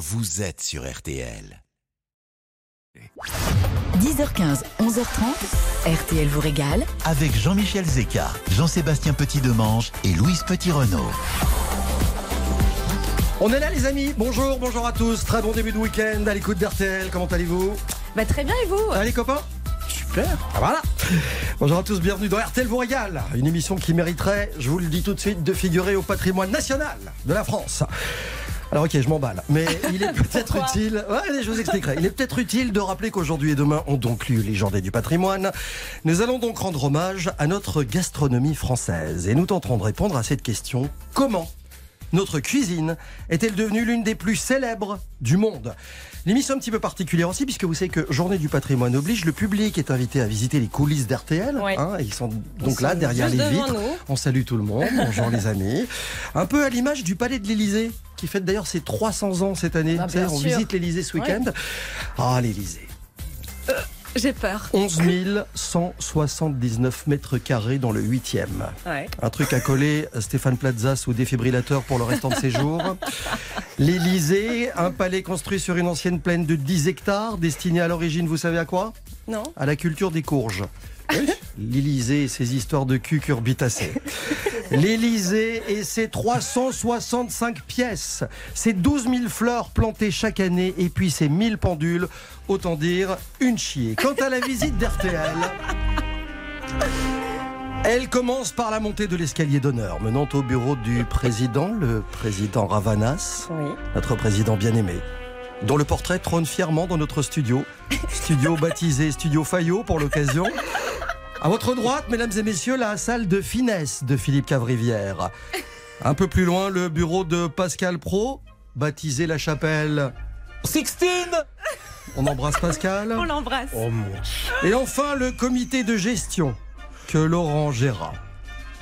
vous êtes sur RTL. 10h15, 11h30, RTL vous régale. Avec Jean-Michel Zeka, Jean-Sébastien Petit-Demange et Louise Petit-Renault. On est là les amis, bonjour, bonjour à tous, très bon début de week-end à l'écoute d'RTL, comment allez-vous? Bah très bien et vous? Allez copains? Super, ah, voilà. Bonjour à tous, bienvenue dans RTL vous régale, une émission qui mériterait, je vous le dis tout de suite, de figurer au patrimoine national de la France. Alors ok, je m'emballe, mais il est peut-être utile. Ouais, je vous expliquerai. Il est peut-être utile de rappeler qu'aujourd'hui et demain ont donc lieu les Journées du patrimoine. Nous allons donc rendre hommage à notre gastronomie française et nous tenterons de répondre à cette question comment notre cuisine est-elle devenue l'une des plus célèbres du monde? L'émission est un petit peu particulière aussi, puisque vous savez que Journée du patrimoine oblige, le public est invité à visiter les coulisses d'RTL. Ouais. hein, ils sont donc Ils là, sont derrière les vitres. nous. On salue tout le monde, bonjour les amis. Un peu à l'image du Palais de l'Élysée, qui fête d'ailleurs ses 300 ans cette année. Ah, on visite l'Élysée ce week-end. Ah, l'Élysée. J'ai peur. 11 179 mètres carrés dans le 8e. Ouais. Un truc à coller Stéphane Plaza sous défibrillateur pour le restant de ses jours. L'Élysée, un palais construit sur une ancienne plaine de 10 hectares, destiné à l'origine, vous savez à quoi? Non À la culture des courges. L'Élysée et ses histoires de cul curbitacées. L'Élysée et ses 365 pièces, ses 12 000 fleurs plantées chaque année et puis ses 1000 pendules, autant dire une chier. Quant à la visite d'RTL, elle commence par la montée de l'escalier d'honneur menant au bureau du président, le président Ravanas, Oui. notre président bien-aimé, dont le portrait trône fièrement dans notre studio. Studio baptisé Studio Fayot pour l'occasion. À votre droite, mesdames et messieurs, la salle de finesse de Philippe Cavrivière. Un peu plus loin, le bureau de Pascal Pro, baptisé la chapelle Sixtine On embrasse Pascal. On l'embrasse. Oh mon Et enfin, le comité de gestion que Laurent gérera.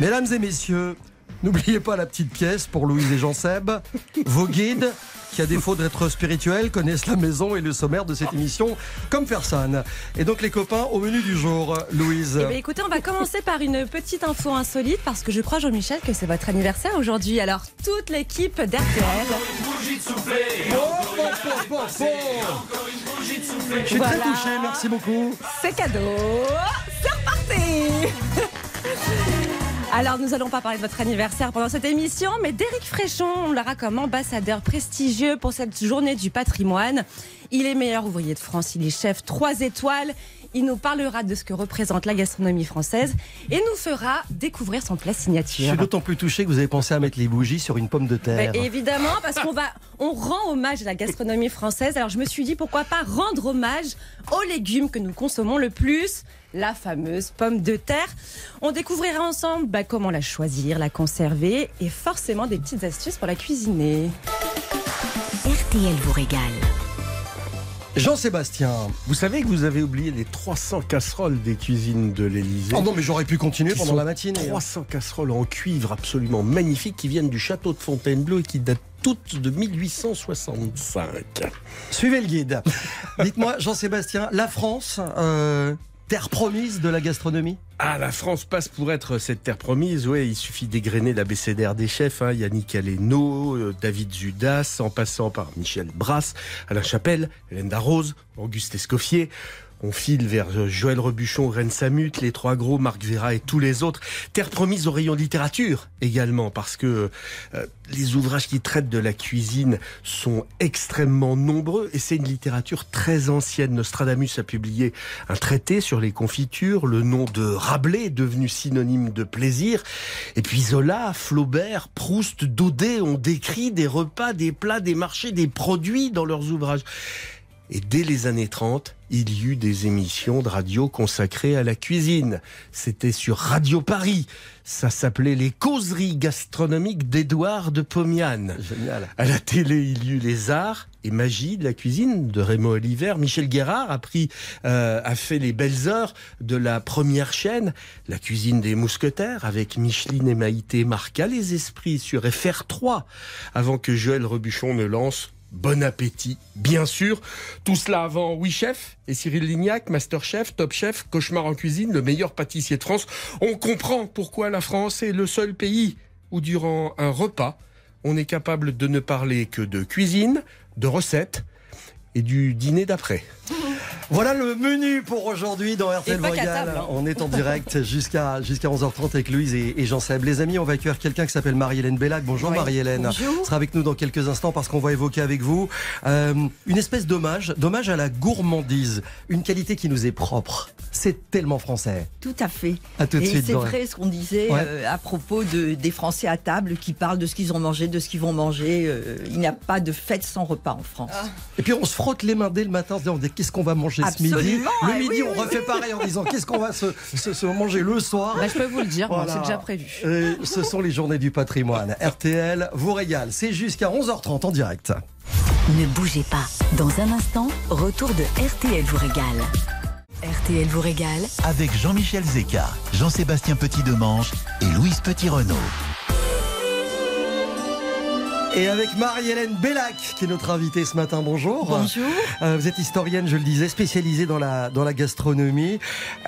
Mesdames et messieurs, n'oubliez pas la petite pièce pour Louise et Jean-Seb. Vos guides, qui à défaut d'être spirituels, connaissent la maison et le sommaire de cette émission comme personne. Et donc les copains, au menu du jour, Louise. Eh bien, écoutez, on va commencer par une petite info insolite parce que je crois, Jean-Michel, que c'est votre anniversaire aujourd'hui. Alors, toute l'équipe d'RTL. Je suis Voilà. très touché, merci beaucoup. C'est cadeau. C'est reparti. Alors, nous allons pas parler de votre anniversaire pendant cette émission, mais d'Éric Fréchon, on l'aura comme ambassadeur prestigieux pour cette journée du patrimoine. Il est meilleur ouvrier de France, il est chef 3 étoiles. Il nous parlera de ce que représente la gastronomie française et nous fera découvrir son plat Je signature. suis d'autant plus touché que vous avez pensé à mettre les bougies sur une pomme de terre. Évidemment, parce qu'on va, on rend hommage à la gastronomie française. Alors je me suis dit pourquoi pas rendre hommage aux légumes que nous consommons le plus, la fameuse pomme de terre. On découvrira ensemble bah, comment la choisir, la conserver et forcément des petites astuces pour la cuisiner. RTL vous régale. Jean-Sébastien. Vous savez que vous avez oublié les 300 casseroles des cuisines de l'Elysée Oh non, mais j'aurais pu continuer pendant la matinée. hein. 300 casseroles en cuivre absolument magnifiques qui viennent du château de Fontainebleau et qui datent toutes de 1865. Suivez le guide. Dites-moi, Jean-Sébastien, la France, euh, terre promise de la gastronomie? Ah, la France passe pour être cette terre promise. Ouais, il suffit d'égrener l'abécédaire des chefs. Hein. Yannick Aleno, euh, David Zudas, en passant par Michel Brasse, Alain Chapelle, Hélène Darroze, Auguste Escoffier. On file vers euh, Joël Rebuchon, Rennes Samut, les trois gros, Marc Vera et tous les autres. Terre promise au rayon littérature également, parce que euh, les ouvrages qui traitent de la cuisine sont extrêmement nombreux et c'est une littérature très ancienne. Nostradamus a publié un traité sur les confitures, le nom de Rabelais devenu synonyme de plaisir. Et puis Zola, Flaubert, Proust, Daudet ont décrit des repas, des plats, des marchés, des produits dans leurs ouvrages. Et dès les années 30, il y eut des émissions de radio consacrées à la cuisine. C'était sur Radio Paris. Ça s'appelait Les causeries gastronomiques d'Édouard de Pomiane. Génial. À la télé, il y eut les arts et magie de la cuisine de Raymond Oliver. Michel Guérard a pris, euh, a fait les belles heures de la première chaîne, la cuisine des mousquetaires, avec Micheline et Maïté marqua les esprits sur FR3, avant que Joël Rebuchon ne lance Bon appétit, bien sûr. Tout cela avant Oui Chef et Cyril Lignac, Masterchef, Top Chef, Cauchemar en cuisine, le meilleur pâtissier de France. On comprend pourquoi la France est le seul pays où durant un repas, on est capable de ne parler que de cuisine, de recettes et du dîner d'après. Voilà le menu pour aujourd'hui dans RTL Royal. hein. On est en direct jusqu'à jusqu'à 11h30 avec Louise et, et Jean-Seb. Les amis, on va accueillir quelqu'un qui s'appelle Marie-Hélène Bellac. Bonjour Oui. Marie-Hélène. Bonjour. sera avec nous dans quelques instants parce qu'on va évoquer avec vous euh, une espèce d'hommage, d'hommage à la gourmandise, une qualité qui nous est propre. C'est tellement français. Tout à fait. À tout de Et suite. c'est vrai ce qu'on disait Ouais. euh, à propos de, des Français à table qui parlent de ce qu'ils ont mangé, de ce qu'ils vont manger. Euh, il n'y a pas de fête sans repas en France. Et puis on se frotte les mains dès le matin en se disant qu'est-ce qu'on va manger ce midi. Absolument, Le ah midi, oui, on oui, refait pareil en disant qu'est-ce qu'on va se, se- se manger le soir. Bah, je peux vous le dire, Voilà. c'est déjà prévu. Ce sont les journées du patrimoine. RTL vous régale. C'est jusqu'à 11h30 en direct. Ne bougez pas. Dans un instant, retour de RTL vous régale. RTL vous régale Avec Jean-Michel Zeka, Jean-Sébastien Petit-Demange et Louise Petit-Renault. Et avec Marie-Hélène Bellac, qui est notre invitée ce matin. Bonjour. Bonjour. Euh, vous êtes historienne, je le disais, spécialisée dans la, dans la gastronomie.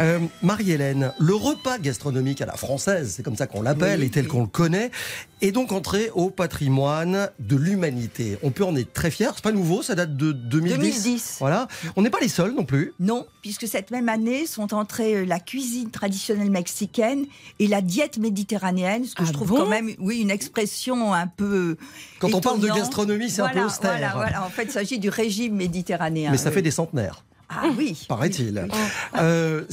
Euh, Marie-Hélène, le repas gastronomique à la française, c'est comme ça qu'on l'appelle Oui, et tel oui. qu'on le connaît, est donc entré au patrimoine de l'humanité. On peut en être très fier. C'est pas nouveau, ça date de 2010. 2010. Voilà. On n'est pas les seuls non plus. Non, puisque cette même année sont entrées euh, la cuisine traditionnelle mexicaine et la diète méditerranéenne, ce que Ah je trouve bon? quand même, oui, une expression un peu. Quand on parle de gastronomie, c'est un peu austère. Voilà, voilà. En fait, il s'agit du régime méditerranéen. Mais ça oui. fait des centenaires. Ah oui. paraît-il. Oui, oui. Euh,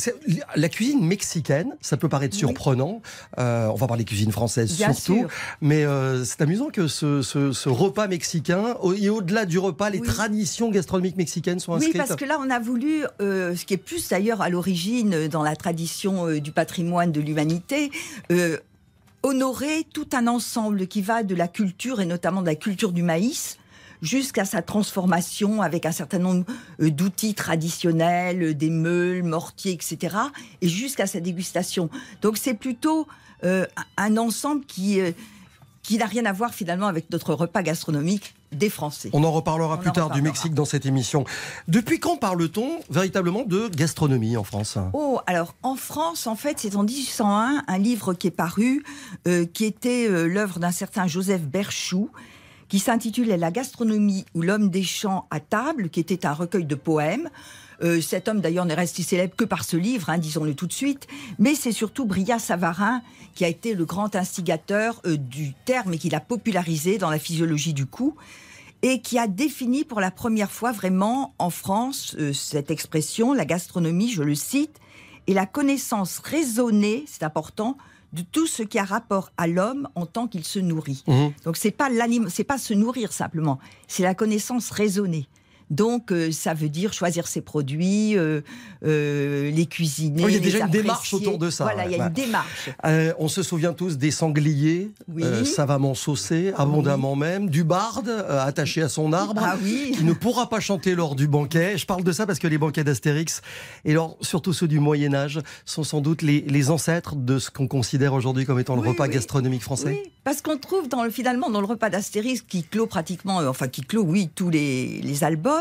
la cuisine mexicaine, ça peut paraître Oui. surprenant. Euh, on va parler cuisine française Bien surtout, sûr. mais euh, c'est amusant que ce, ce- ce repas mexicain, au- et au-delà du repas, les Oui. traditions gastronomiques mexicaines sont Oui, inscrites. parce que là, on a voulu, euh, ce qui est plus d'ailleurs à l'origine dans la tradition euh, du patrimoine de l'humanité, euh, honorer tout un ensemble qui va de la culture, et notamment de la culture du maïs, jusqu'à sa transformation avec un certain nombre euh, d'outils traditionnels, euh, des meules, mortiers, etc., et jusqu'à sa dégustation. Donc c'est plutôt euh, un ensemble qui, qui n'a rien à voir finalement avec notre repas gastronomique des Français. On en reparlera On plus en tard du. Mexique dans cette émission. Depuis quand parle-t-on véritablement de gastronomie en France? Oh, alors en France, en fait, c'est en 1801 un livre qui est paru, euh, qui était euh, l'œuvre d'un certain Joseph Berchoux, qui s'intitulait La gastronomie ou l'homme des champs à table, qui était un recueil de poèmes. Euh, cet homme d'ailleurs n'est resté célèbre que par ce livre, hein, disons-le tout de suite, mais c'est surtout Brillat Savarin qui a été le grand instigateur euh, du terme et qui l'a popularisé dans la physiologie du coup et qui a défini pour la première fois vraiment en France euh, cette expression, la gastronomie, je le cite, est la connaissance raisonnée, c'est important, de tout ce qui a rapport à l'homme en tant qu'il se nourrit. Mhm. Donc c'est pas c'est pas se nourrir simplement, c'est la connaissance raisonnée. Donc euh, ça veut dire choisir ses produits, euh, euh, les cuisiner. Il y a déjà une démarche autour de ça, Voilà, il y a ouais. une démarche. On se souvient tous des sangliers, Oui. savamment saucés, abondamment même, du barde attaché à son arbre. Ah oui. qui ne pourra pas chanter lors du banquet. Je parle de ça parce que les banquets d'Astérix, et alors, surtout ceux du Moyen Âge, sont sans doute les, les ancêtres de ce qu'on considère aujourd'hui comme étant le repas gastronomique français. Oui, parce qu'on trouve dans finalement dans le repas d'Astérix qui clôt pratiquement, enfin qui clôt, oui, tous les, les albums,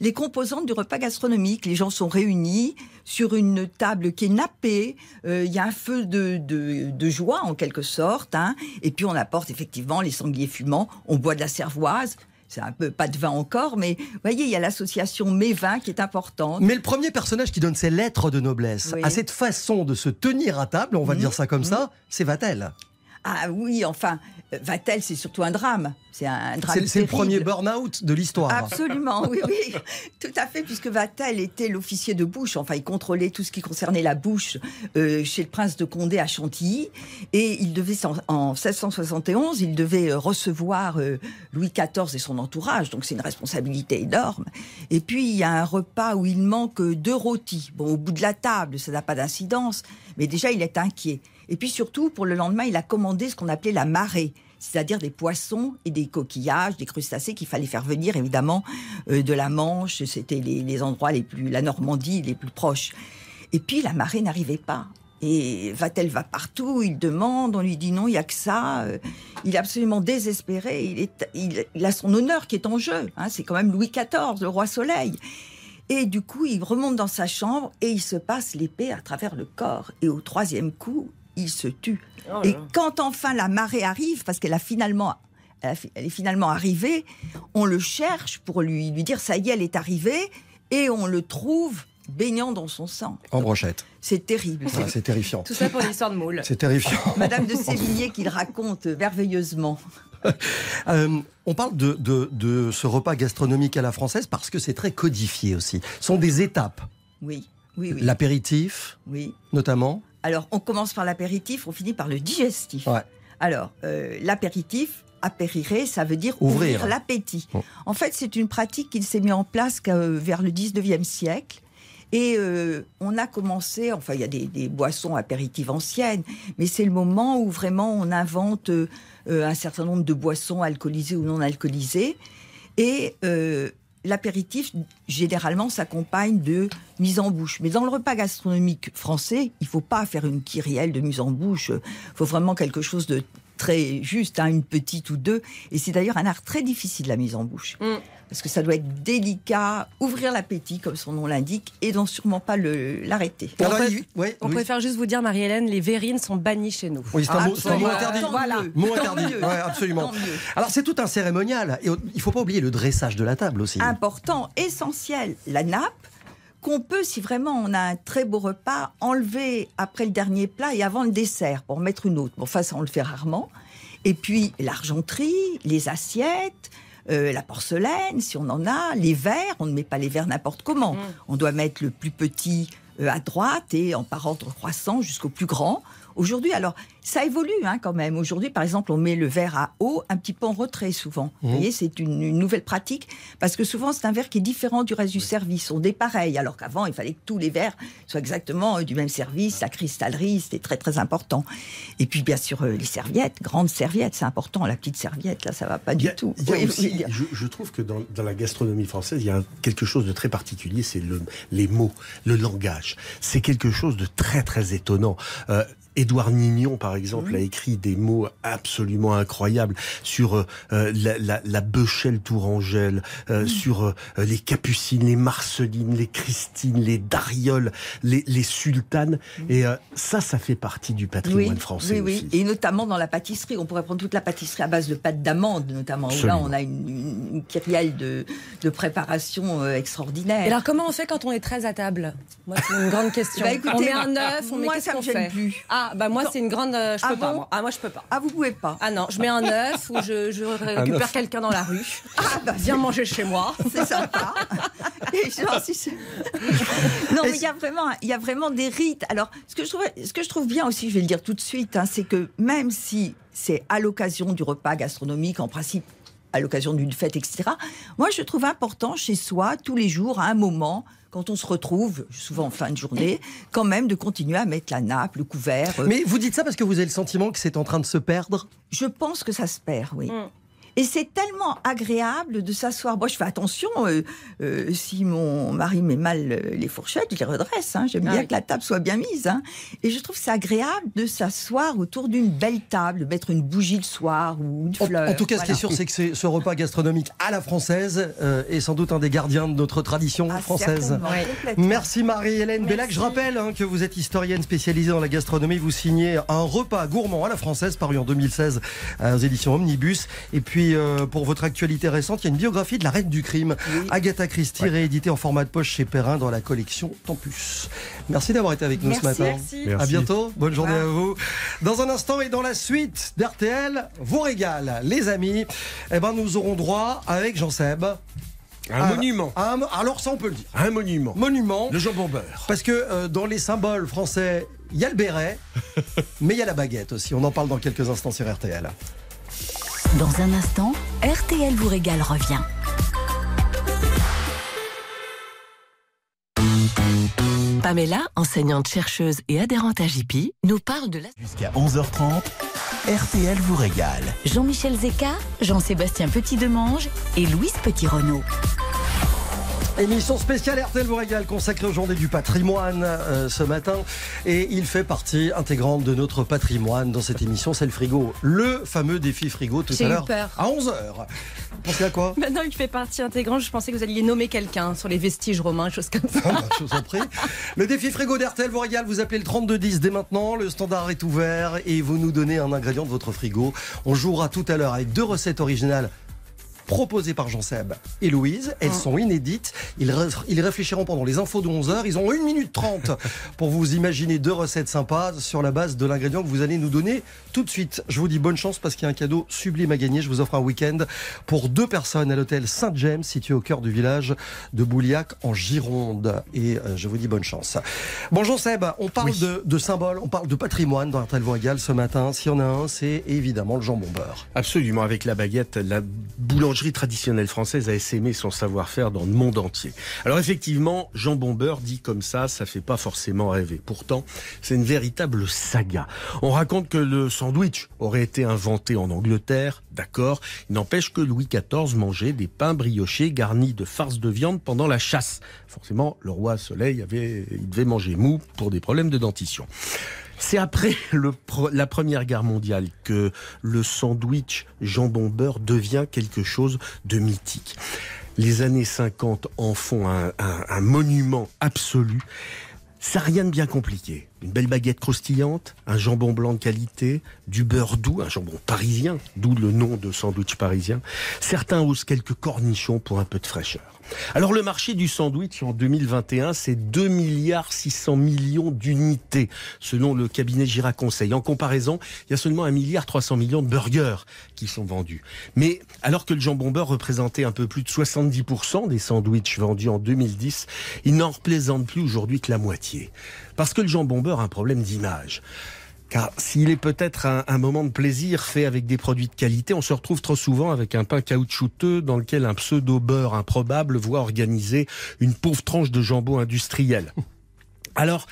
les composantes du repas gastronomique. Les gens sont réunis sur une table qui est nappée. euh, Il y a un feu de, de, de joie en quelque sorte, hein, et puis on apporte effectivement les sangliers fumants. On boit de la cervoise. C'est un peu pas de vin encore, mais vous voyez, il y a l'association mes-vins qui est importante. Mais le premier personnage qui donne ses lettres de noblesse Oui. à cette façon de se tenir à table, on va Mhm. dire ça comme ça, c'est Vatel. Ah oui, enfin, Vatel, c'est surtout un drame. C'est un drame. C'est le premier burn-out de l'histoire. Absolument, oui, oui, tout à fait, puisque Vatel était l'officier de bouche, enfin il contrôlait tout ce qui concernait la bouche euh, chez le prince de Condé à Chantilly, et il devait, en, en 1671, il devait euh, recevoir euh, Louis XIV et son entourage, donc c'est une responsabilité énorme. Et puis il y a un repas où il manque deux rôtis. Bon, au bout de la table, ça n'a pas d'incidence, mais déjà il est inquiet. Et puis surtout, pour le lendemain, il a commandé ce qu'on appelait la marée c'est-à-dire des poissons et des coquillages, des crustacés qu'il fallait faire venir évidemment euh, de la Manche. C'était les, endroits les plus, la Normandie les plus proches. Et puis la marée n'arrivait pas. Et Vatel va partout, il demande, on lui dit non, il y a que ça. Euh, Il est absolument désespéré. Il, est, il a son honneur qui est en jeu. hein. C'est quand même Louis XIV, le roi Soleil. Et du coup, il remonte dans sa chambre et il se passe l'épée à travers le corps. Et au troisième coup, il se tue. Oh Et quand enfin la marée arrive, parce qu'elle a finalement elle, a fi- elle est finalement arrivée, on le cherche pour lui, lui dire ça y est, elle est arrivée, et on le trouve baignant dans son sang. En brochette. C'est terrible. Ah, c'est terrifiant. Tout ça pour l'histoire de moule. C'est terrifiant. Madame de Sévigné qui le raconte merveilleusement. Euh, on parle de, de- de ce repas gastronomique à la française parce que c'est très codifié aussi. Ce sont des étapes. Oui, oui, oui. L'apéritif, oui. notamment. Alors, on commence par l'apéritif, on finit par le digestif. Ouais. Alors, euh, l'apéritif, apérire, ça veut dire Ouvrir. ouvrir, l'appétit. Bon. En fait, c'est une pratique qui s'est mise en place qu'à, euh, vers le 19e siècle. Et euh, on a commencé, enfin, il y a des, des boissons apéritives anciennes, mais c'est le moment où vraiment on invente euh, un certain nombre de boissons alcoolisées ou non alcoolisées. Et euh, l'apéritif, généralement, s'accompagne de mise en bouche. Mais dans le repas gastronomique français, il faut pas faire une kyrielle de mise en bouche. Il faut vraiment quelque chose de très juste, hein, une petite ou deux. Et c'est d'ailleurs un art très difficile, la mise en bouche. Mm. Parce que ça doit être délicat, ouvrir l'appétit, comme son nom l'indique, et donc sûrement pas le- l'arrêter. Ouais, On oui. préfère juste vous dire, Marie-Hélène, les verrines sont bannies chez nous. Oui, c'est un, mot- c'est un mot Absolument. interdit. Voilà. Mot interdit. Ouais, absolument. Alors c'est tout un cérémonial. Et il faut pas oublier le dressage de la table aussi. important, essentiel, la nappe, qu'on peut, si vraiment on a un très beau repas, enlever après le dernier plat et avant le dessert pour en mettre une autre. Bon, enfin, ça, on le fait rarement. Et puis, l'argenterie, les assiettes, euh, la porcelaine, si on en a, les verres, on ne met pas les verres n'importe comment. On doit mettre le plus petit euh, à droite et en par ordre croissant jusqu'au plus grand. Aujourd'hui, alors, ça évolue hein, quand même. Aujourd'hui, par exemple, on met le verre à eau un petit peu en retrait souvent. Vous voyez, c'est une, une nouvelle pratique parce que souvent, c'est un verre qui est différent du reste du service. On est pareil, alors qu'avant, il fallait que tous les verres soient exactement euh, du même service. La cristallerie, c'était très, très important. Et puis, bien sûr, euh, les serviettes, grandes serviettes, c'est important. La petite serviette, là, ça va pas du a- tout. Oui, aussi- oui. je, je trouve que dans, dans la gastronomie française, il y a quelque chose de très particulier, c'est le, les mots, le langage. C'est quelque chose de très très étonnant. Euh, Édouard Nignon, par exemple, a écrit des mots absolument incroyables sur euh, la, la, la Beuchelle Tourangelle, euh, sur euh, les Capucines, les Marcelines, les Christines, les Darioles, les, les Sultanes. Et euh, ça, ça fait partie du patrimoine français oui, aussi. oui. Et notamment dans la pâtisserie. On pourrait prendre toute la pâtisserie à base de pâte d'amande, notamment. Où là, on a une, une, de, de préparation euh, extraordinaire. Et alors, comment on fait quand on est très à table? Moi, c'est une grande question. Bah, écoutez, on met un œuf, on met moi, qu'est-ce ça qu'on me gêne fait? plus. Ah, bah moi, c'est une grande. Euh, je Ah peux pas. bon moi. Ah, moi, je peux pas. Ah, vous pouvez pas. Ah non, je mets un œuf ou je, je récupère quelqu'un dans la rue. Viens manger chez moi. C'est sympa. Et genre, si c'est- non, mais il y a vraiment, il y a vraiment des rites. Alors, ce que je trouve, ce que je trouve bien aussi, je vais le dire tout de suite, hein, c'est que même si c'est à l'occasion du repas gastronomique, en principe, à l'occasion d'une fête, etc. Moi, je trouve important chez soi, tous les jours, à un moment, quand on se retrouve, souvent en fin de journée, quand même de continuer à mettre la nappe, le couvert. euh, Mais vous dites ça parce que vous avez le sentiment que c'est en train de se perdre? Je pense que ça se perd, oui. Mm. Et c'est tellement agréable de s'asseoir. Moi, je fais attention. euh, euh, si mon mari met mal euh, les fourchettes, je les redresse. hein. J'aime Ah bien oui. que la table soit bien mise. hein. Et je trouve que c'est agréable de s'asseoir autour d'une belle table, de mettre une bougie le soir ou une En, fleur. en tout cas, ce qui est sûr, c'est que c'est- ce repas gastronomique à la française euh, est sans doute un des gardiens de notre tradition Ah, française. Merci Marie-Hélène Bellac. Je rappelle hein, que vous êtes historienne spécialisée dans la gastronomie. Vous signez un repas gourmand à la française paru en 2016 euh, aux éditions Omnibus. Et puis euh, pour votre actualité récente, il y a une biographie de la reine du crime, Agatha Christie, rééditée en format de poche chez Perrin dans la collection Tempus. Merci d'avoir été avec nous ce matin. Merci. À bientôt, bonne journée à vous. Dans un instant et dans la suite d'RTL, vous régale, les amis. Eh ben, nous aurons droit avec Jean Seb. Un à- monument. à un- alors ça, on peut le dire. Un monument. Monument. Le jambon beurre. Parce que euh, dans les symboles français, il y a le béret, mais il y a la baguette aussi. On en parle dans quelques instants sur RTL. Dans un instant, RTL vous régale revient. Pamela, enseignante chercheuse et adhérente à JP, nous parle de la... Jusqu'à 11h30, RTL vous régale. Jean-Michel Zeka, Jean-Sébastien Petit-Demange et Louise Petit-Renault. Émission spéciale RTL vous régale consacrée aux journées du patrimoine euh, ce matin. Et il fait partie intégrante de notre patrimoine dans cette émission. C'est le frigo. Le fameux défi frigo tout à eu l'heure. À 11h. Vous pensez à quoi Maintenant, il fait partie intégrante. Je pensais que vous alliez nommer quelqu'un sur les vestiges romains, choses comme ça. Ah Je vous en prie. Le défi frigo d'RTL vous régale. Vous appelez le 3210 dès maintenant. Le standard est ouvert et vous nous donnez un ingrédient de votre frigo. On jouera tout à l'heure avec deux recettes originales proposées par Jean-Seb et Louise. Elles sont inédites. Ils, ré- ils réfléchiront pendant les infos de 11h. Ils ont 1 minute 30 pour vous imaginer deux recettes sympas sur la base de l'ingrédient que vous allez nous donner tout de suite. Je vous dis bonne chance parce qu'il y a un cadeau sublime à gagner. Je vous offre un week-end pour deux personnes à l'hôtel Saint-James situé au cœur du village de Bouliac en Gironde. Et euh, je vous dis bonne chance. Bonjour Seb, on parle Oui. de, de symboles, on parle de patrimoine dans RTL Voix Égale ce matin. S'il y en a un, c'est évidemment le jambon beurre. Absolument, avec la baguette, la boulangerie traditionnelle française a essaimé son savoir-faire dans le monde entier. Alors effectivement, jambon beurre dit comme ça, ça fait pas forcément rêver. Pourtant, c'est une véritable saga. On raconte que le sandwich aurait été inventé en Angleterre, d'accord. Il n'empêche que Louis XIV mangeait des pains briochés garnis de farce de viande pendant la chasse. Forcément, le roi Soleil avait, il devait manger mou pour des problèmes de dentition. C'est après la Première Guerre mondiale que le sandwich jambon-beurre devient quelque chose de mythique. Les années 50 en font un, monument absolu. Ça rien de bien compliqué. Une belle baguette croustillante, un jambon blanc de qualité, du beurre doux, un jambon parisien, d'où le nom de sandwich parisien. Certains osent quelques cornichons pour un peu de fraîcheur. Alors le marché du sandwich en 2021, c'est 2 milliards 600 millions d'unités, selon le cabinet Gira Conseil. En comparaison, il y a seulement 1 milliard 300 millions de burgers qui sont vendus. Mais alors que le jambon beurre représentait un peu plus de 70% des sandwichs vendus en 2010, il n'en représente plus aujourd'hui que la moitié. Parce que le jambon beurre a un problème d'image. Car s'il est peut-être un, moment de plaisir fait avec des produits de qualité, on se retrouve trop souvent avec un pain caoutchouteux dans lequel un pseudo-beurre improbable voit organiser une pauvre tranche de jambon industriel. Alors,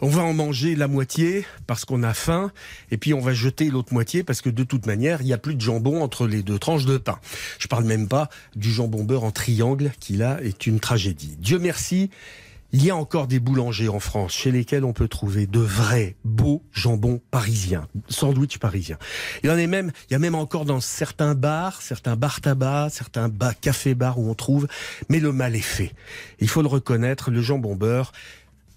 on va en manger la moitié parce qu'on a faim, et puis on va jeter l'autre moitié parce que de toute manière, il n'y a plus de jambon entre les deux tranches de pain. Je parle même pas du jambon beurre en triangle qui là est une tragédie. Dieu merci. Il y a encore des boulangers en France chez lesquels on peut trouver de vrais beaux jambons parisiens, sandwich parisiens. Il y en a même, il y a même encore dans certains bars, certains bars tabac, certains bars café bars où on trouve, mais le mal est fait. Il faut le reconnaître, le jambon beurre,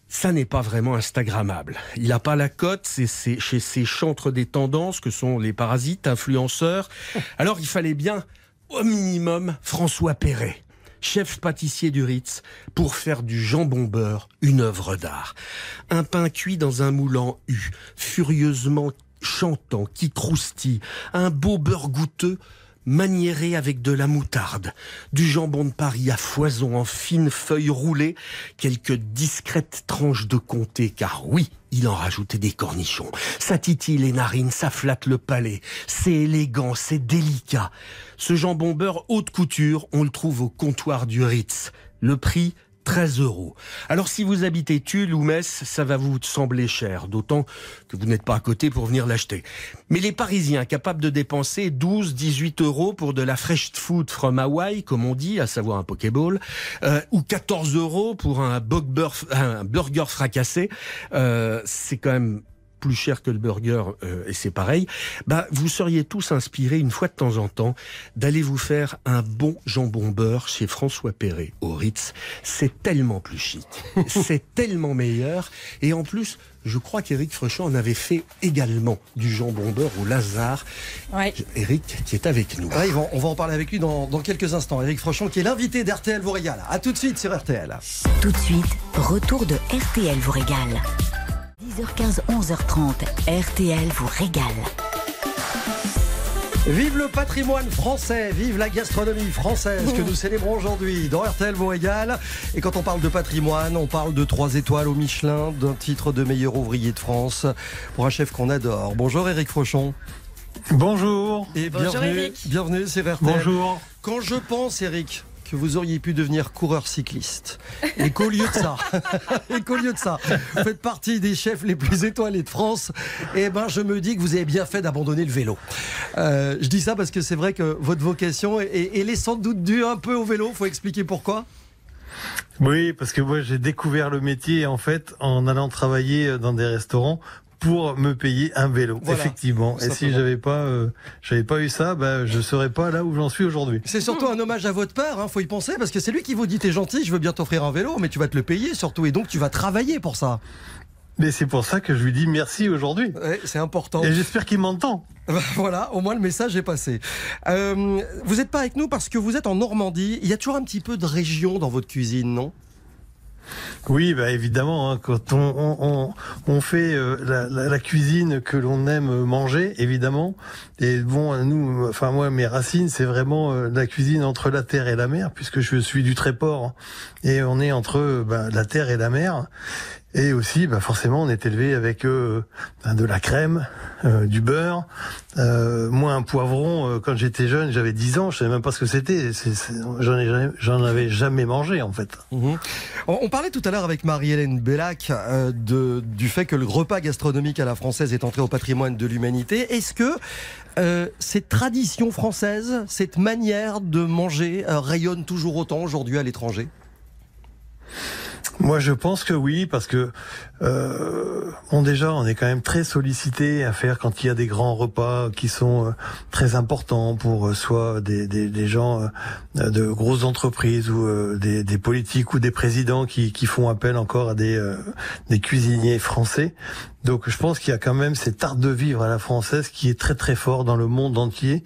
ça n'est pas vraiment Instagrammable. Il n'a pas la cote, c'est chez ces chantres des tendances que sont les parasites, influenceurs. Alors il fallait bien, au minimum, François Perret, chef pâtissier du Ritz, pour faire du jambon beurre une œuvre d'art. Un pain cuit dans un moulin U, furieusement chantant, qui croustille, un beau beurre goûteux, maniéré avec de la moutarde, du jambon de Paris à foison en fines feuilles roulées, quelques discrètes tranches de comté, car oui, il en rajoutait des cornichons. Ça titille les narines, ça flatte le palais. C'est élégant, c'est délicat. Ce jambon beurre haute couture, on le trouve au comptoir du Ritz. Le prix 13 euros. Alors si vous habitez Tulle ou Metz, ça va vous sembler cher, d'autant que vous n'êtes pas à côté pour venir l'acheter. Mais les Parisiens capables de dépenser 12-18 euros pour de la fresh food from Hawaii, comme on dit, à savoir un Pokéball, euh, ou 14 euros pour un burger fracassé, euh, c'est quand même plus cher que le burger, euh, et c'est pareil, bah, vous seriez tous inspirés, une fois de temps en temps, d'aller vous faire un bon jambon beurre chez François Perret au Ritz. C'est tellement plus chic, c'est tellement meilleur, et en plus, je crois qu'Éric Frechon en avait fait également du jambon beurre au Lazare. Ouais. Eric qui est avec nous. Ouais, on va en parler avec lui dans, dans quelques instants. Eric Frochon qui est l'invité d'RTL vous régale. À tout de suite sur RTL. Tout de suite, retour de RTL vous régale. 10h15, 11h30, RTL vous régale. Vive le patrimoine français, vive la gastronomie française que nous célébrons aujourd'hui dans RTL vous régale. Et quand on parle de patrimoine, on parle de trois étoiles au Michelin, d'un titre de meilleur ouvrier de France pour un chef qu'on adore. Bonjour Eric Frochon. Bonjour. Et Bonjour, bienvenue, Eric. bienvenue sur RTL. Bonjour. Quand je pense, Eric, vous auriez pu devenir coureur cycliste, et qu'au lieu de ça, et qu'au lieu de ça, vous faites partie des chefs les plus étoilés de France, eh ben, je me dis que vous avez bien fait d'abandonner le vélo. Euh, je dis ça parce que c'est vrai que votre vocation, est- elle est sans doute due un peu au vélo. Faut expliquer pourquoi. Oui, parce que moi j'ai découvert le métier en fait en allant travailler dans des restaurants pour me payer un vélo. Voilà, Effectivement. Et si j'avais pas, euh, j'avais pas eu ça, bah, je serais pas là où j'en suis aujourd'hui. C'est surtout un hommage à votre père, hein, faut y penser, parce que c'est lui qui vous dit t'es gentil, je veux bien t'offrir un vélo, mais tu vas te le payer surtout, et donc tu vas travailler pour ça. Mais c'est pour ça que je lui dis merci aujourd'hui. Ouais, c'est important. Et j'espère qu'il m'entend. Voilà, au moins le message est passé. Euh, vous n'êtes pas avec nous parce que vous êtes en Normandie. Il y a toujours un petit peu de région dans votre cuisine, non? Oui, bah évidemment, hein, quand on, fait euh, la, cuisine que l'on aime manger, évidemment. Et bon, nous, enfin moi, mes racines, c'est vraiment euh, la cuisine entre la terre et la mer, puisque je suis du Tréport, et on est entre euh, bah, la terre et la mer. Et aussi, bah forcément, on est élevé avec euh, ben, de la crème, euh, du beurre. Euh, moi, un poivron, euh, quand j'étais jeune, j'avais 10 ans, je savais même pas ce que c'était. J'en avais jamais mangé, en fait. Mhm. on, parlait tout à l'heure avec Marie-Hélène Bellac euh, de, du fait que le repas gastronomique à la française est entré au patrimoine de l'humanité. Est-ce que euh, cette tradition française, cette manière de manger rayonne toujours autant aujourd'hui à l'étranger? Moi, je pense que oui, parce que euh, déjà, on est quand même très sollicité à faire quand il y a des grands repas qui sont euh, très importants pour euh, soit des, gens euh, de grosses entreprises ou euh, des, politiques ou des présidents qui, font appel encore à des, cuisiniers français. Donc, je pense qu'il y a quand même cet art de vivre à la française qui est très très fort dans le monde entier.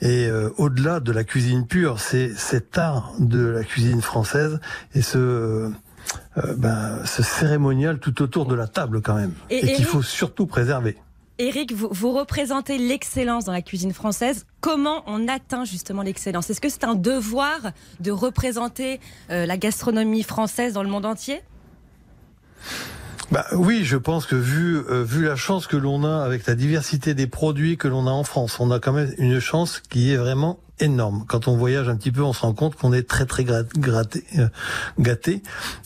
Et au-delà de la cuisine pure, c'est cet art de la cuisine française et ce euh, ben, ce cérémonial tout autour de la table quand même, Et et, qu'il Eric- faut surtout préserver. Eric, vous, vous représentez l'excellence dans la cuisine française. Comment on atteint justement l'excellence? Est-ce que c'est un devoir de représenter euh, la gastronomie française dans le monde entier? Bah oui, je pense que vu euh, vu la chance que l'on a avec la diversité des produits que l'on a en France, on a quand même une chance qui est vraiment énorme. Quand on voyage un petit peu, on se rend compte qu'on est très très gra- gratté, euh, gâté.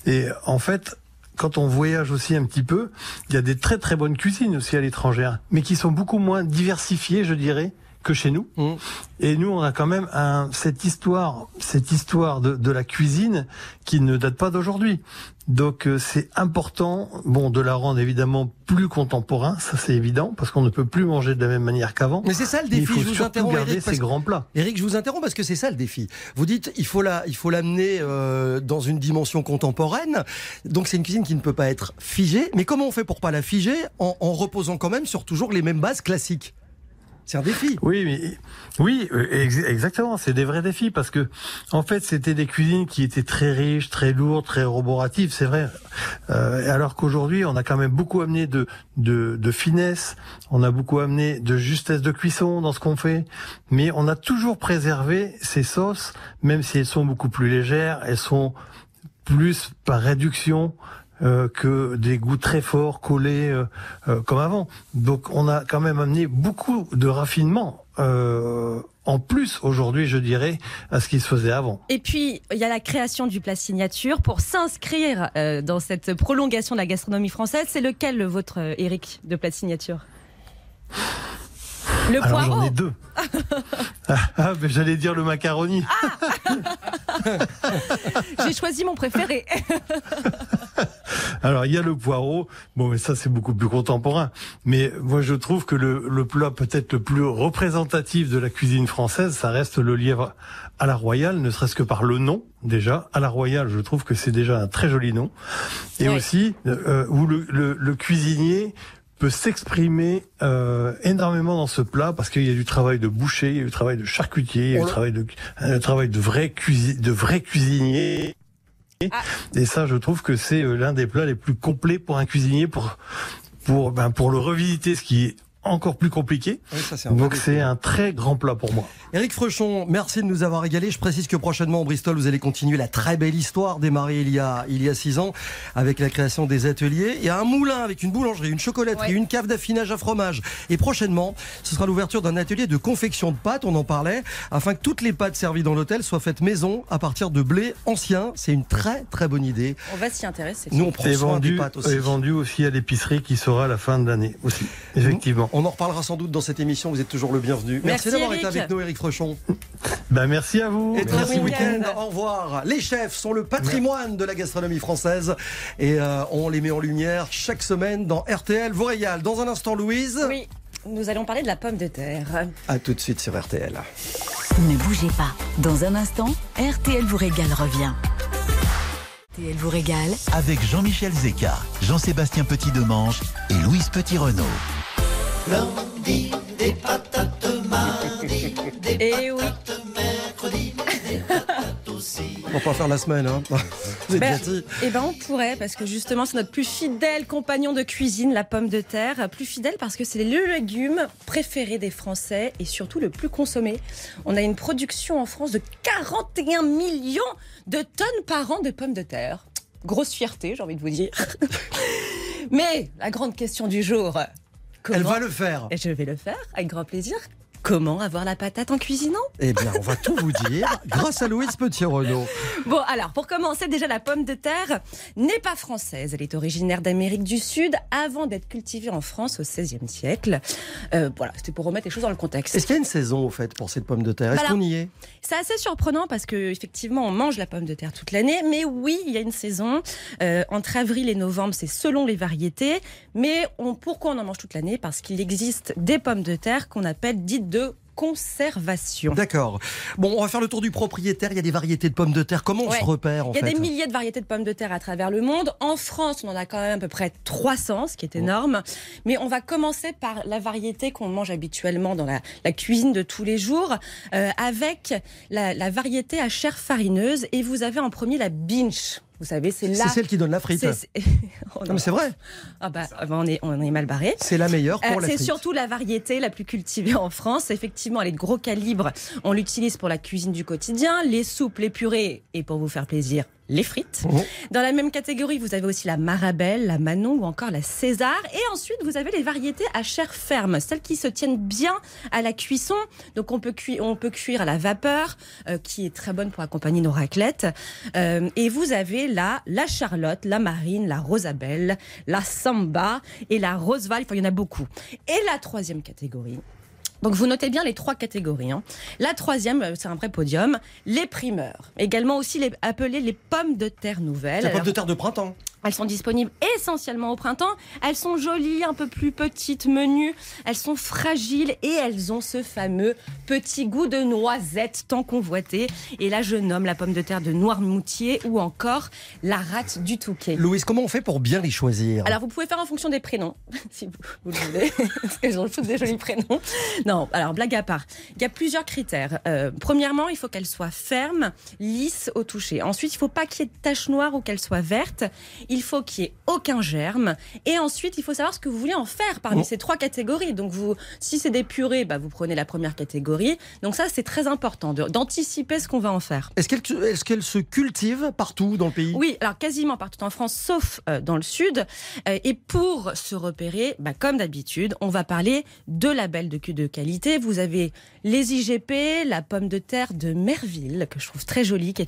Et en fait, quand on voyage aussi un petit peu, il y a des très très bonnes cuisines aussi à l'étranger, mais qui sont beaucoup moins diversifiées, je dirais, que chez nous. Mmh. Et nous, on a quand même un, cette histoire, cette histoire de, de la cuisine qui ne date pas d'aujourd'hui. Donc euh, c'est important, bon, de la rendre évidemment plus contemporain, ça c'est évident, parce qu'on ne peut plus manger de la même manière qu'avant. Mais c'est ça le Mais il défi. faut je vous interromps, garder Eric, ces grands plats. Eric, je vous interromps parce que c'est ça le défi. Vous dites il faut la, il faut l'amener euh, dans une dimension contemporaine. Donc c'est une cuisine qui ne peut pas être figée. Mais comment on fait pour pas la figer en, en reposant quand même sur toujours les mêmes bases classiques? C'est un défi. Oui, mais oui, euh, ex- exactement. C'est des vrais défis parce que, en fait, c'était des cuisines qui étaient très riches, très lourdes, très roboratives. C'est vrai. Euh, alors qu'aujourd'hui, on a quand même beaucoup amené de, de de finesse. On a beaucoup amené de justesse de cuisson dans ce qu'on fait. Mais on a toujours préservé ces sauces, même si elles sont beaucoup plus légères. Elles sont plus par réduction euh, que des goûts très forts collés euh, euh, comme avant. Donc on a quand même amené beaucoup de raffinement euh, en plus aujourd'hui, je dirais, à ce qui se faisait avant. Et puis, il y a la création du plat signature. Pour s'inscrire dans cette prolongation de la gastronomie française, c'est lequel euh, Eric, de plat signature? Le Alors poireau j'en ai deux. ah, ah, mais j'allais dire le macaroni. J'ai choisi mon préféré. Alors il y a le poireau, bon mais ça c'est beaucoup plus contemporain. Mais moi je trouve que le, le plat peut-être le plus représentatif de la cuisine française, ça reste le lièvre à la royale, ne serait-ce que par le nom déjà. À la royale, je trouve que c'est déjà un très joli nom. Et aussi euh, où le, le, le cuisinier peut s'exprimer euh, énormément dans ce plat parce qu'il y a du travail de boucher, il y a du travail de charcutier, il y a du le- travail de, un travail de vrai cuisi de vrai cuisinier. Ah. Et ça, je trouve que c'est euh, l'un des plats les plus complets pour un cuisinier pour pour ben, pour le revisiter, ce qui est encore plus compliqué. Oui, ça, c'est un Donc c'est un très grand plat pour moi. Eric Frechon, merci de nous avoir régalé. Je précise que prochainement, au Bristol, vous allez continuer la très belle histoire démarrée il y a, il y a six ans avec la création des ateliers. Il y a un moulin avec une boulangerie, une chocolaterie, Ouais. une cave d'affinage à fromage. Et prochainement, ce sera l'ouverture d'un atelier de confection de pâtes, on en parlait, afin que toutes les pâtes servies dans l'hôtel soient faites maison à partir de blé ancien. C'est une très très bonne idée. On va s'y intéresser. Nous, on prend Et soin des vendu, pâtes aussi. et vendu aussi à l'épicerie qui sera à la fin de l'année aussi. Effectivement. On en reparlera sans doute dans cette émission. Vous êtes toujours le bienvenu. Merci, Merci, d'avoir été avec nous, Eric Frechon. Ben, merci à vous. Et très bon week-end. Au revoir. Les chefs sont le patrimoine de la gastronomie française et euh, on les met en lumière chaque semaine dans RTL vous régale. Dans un instant, Louise. Oui, nous allons parler de la pomme de terre. À tout de suite sur RTL. Ne bougez pas. Dans un instant, RTL vous régale revient. RTL vous régale Avec Jean-Michel Zeka, Jean-Sébastien Petit-Demange et Louise Petit-Renault. Et oui. On va pas faire la semaine, hein. Ben, gentil. eh ben on pourrait parce que justement c'est notre plus fidèle compagnon de cuisine, la pomme de terre. Plus fidèle parce que c'est le légume préféré des Français et surtout le plus consommé. On a une production en France de 41 millions de tonnes par an de pommes de terre. Grosse fierté, j'ai envie de vous dire. Mais la grande question du jour. Elle va le faire. Et je vais le faire avec grand plaisir. Comment avoir la patate en cuisinant? Eh bien, on va tout vous dire grâce à Louise Petit-Renault. Bon, alors, pour commencer, déjà, la pomme de terre n'est pas française. Elle est originaire d'Amérique du Sud avant d'être cultivée en France au XVIe siècle. Euh, voilà, c'était pour remettre les choses dans le contexte. Est-ce qu'il y a une saison, au fait, pour cette pomme de terre? Est-ce Voilà. qu'on y est? C'est assez surprenant parce que effectivement, on mange la pomme de terre toute l'année. Mais oui, il y a une saison. Euh, entre avril et novembre, c'est selon les variétés. Mais on, pourquoi on en mange toute l'année? Parce qu'il existe des pommes de terre qu'on appelle dites de conservation. D'accord. Bon, on va faire le tour du propriétaire. Il y a des variétés de pommes de terre. Comment on Ouais. se repère, en Il y a fait des milliers de variétés de pommes de terre à travers le monde. En France, on en a quand même à peu près 300, ce qui est énorme. Mais on va commencer par la variété qu'on mange habituellement dans la, la cuisine de tous les jours, euh, avec la, la variété à chair farineuse. Et vous avez en premier la binge. Vous savez, c'est. C'est celle qui donne la frite. Oh Non, mais c'est vrai. Ah bah, ah bah, on, est, on est mal barré. C'est la meilleure pour Euh, la c'est surtout la variété la plus cultivée en France. Effectivement, elle est de gros calibre. On l'utilise pour la cuisine du quotidien, les soupes, les purées et pour vous faire plaisir, les frites. Mhm. Dans la même catégorie, vous avez aussi la Marabelle, la Manon ou encore la César. Et ensuite, vous avez les variétés à chair ferme, celles qui se tiennent bien à la cuisson. Donc, on peut, cuire, on peut cuire à la vapeur, euh, qui est très bonne pour accompagner nos raclettes. Euh, et vous avez là la Charlotte, la Marine, la Rosabelle, la Samba et la Roseval. Enfin, il y en a beaucoup. Et la troisième catégorie, donc vous notez bien les trois catégories. hein. La troisième, euh, c'est un vrai podium, les primeurs. Également aussi les, appelées les pommes de terre nouvelles. La pomme Alors, de terre de printemps. Elles sont disponibles essentiellement au printemps. Elles sont jolies, un peu plus petites, menues. Elles sont fragiles et elles ont ce fameux petit goût de noisette tant convoité. Et là, je nomme la pomme de terre de Noirmoutier ou encore la rate du Touquet. Louise, comment on fait pour bien les choisir? Alors, vous pouvez faire en fonction des prénoms, si vous, vous le voulez, parce qu'elles ont toutes des jolis prénoms. Non, alors, blague à part. Il y a plusieurs critères. Euh, premièrement, il faut qu'elles soient fermes, lisses au toucher. Ensuite, il ne faut pas qu'il y ait de taches noires ou qu'elles soient vertes. Il faut qu'il n'y ait aucun germe. Et ensuite, il faut savoir ce que vous voulez en faire parmi Oh. ces trois catégories. Donc, vous, si c'est des purées, bah, vous prenez la première catégorie. Donc, ça, c'est très important d'anticiper ce qu'on va en faire. Est-ce qu'elle est se cultive partout dans le pays? Oui, alors quasiment partout en France, sauf euh, dans le sud. Euh, et pour se repérer, bah, comme d'habitude, on va parler de labels de, de qualité. Vous avez les IGP, la pomme de terre de Merville, que je trouve très jolie, qui est,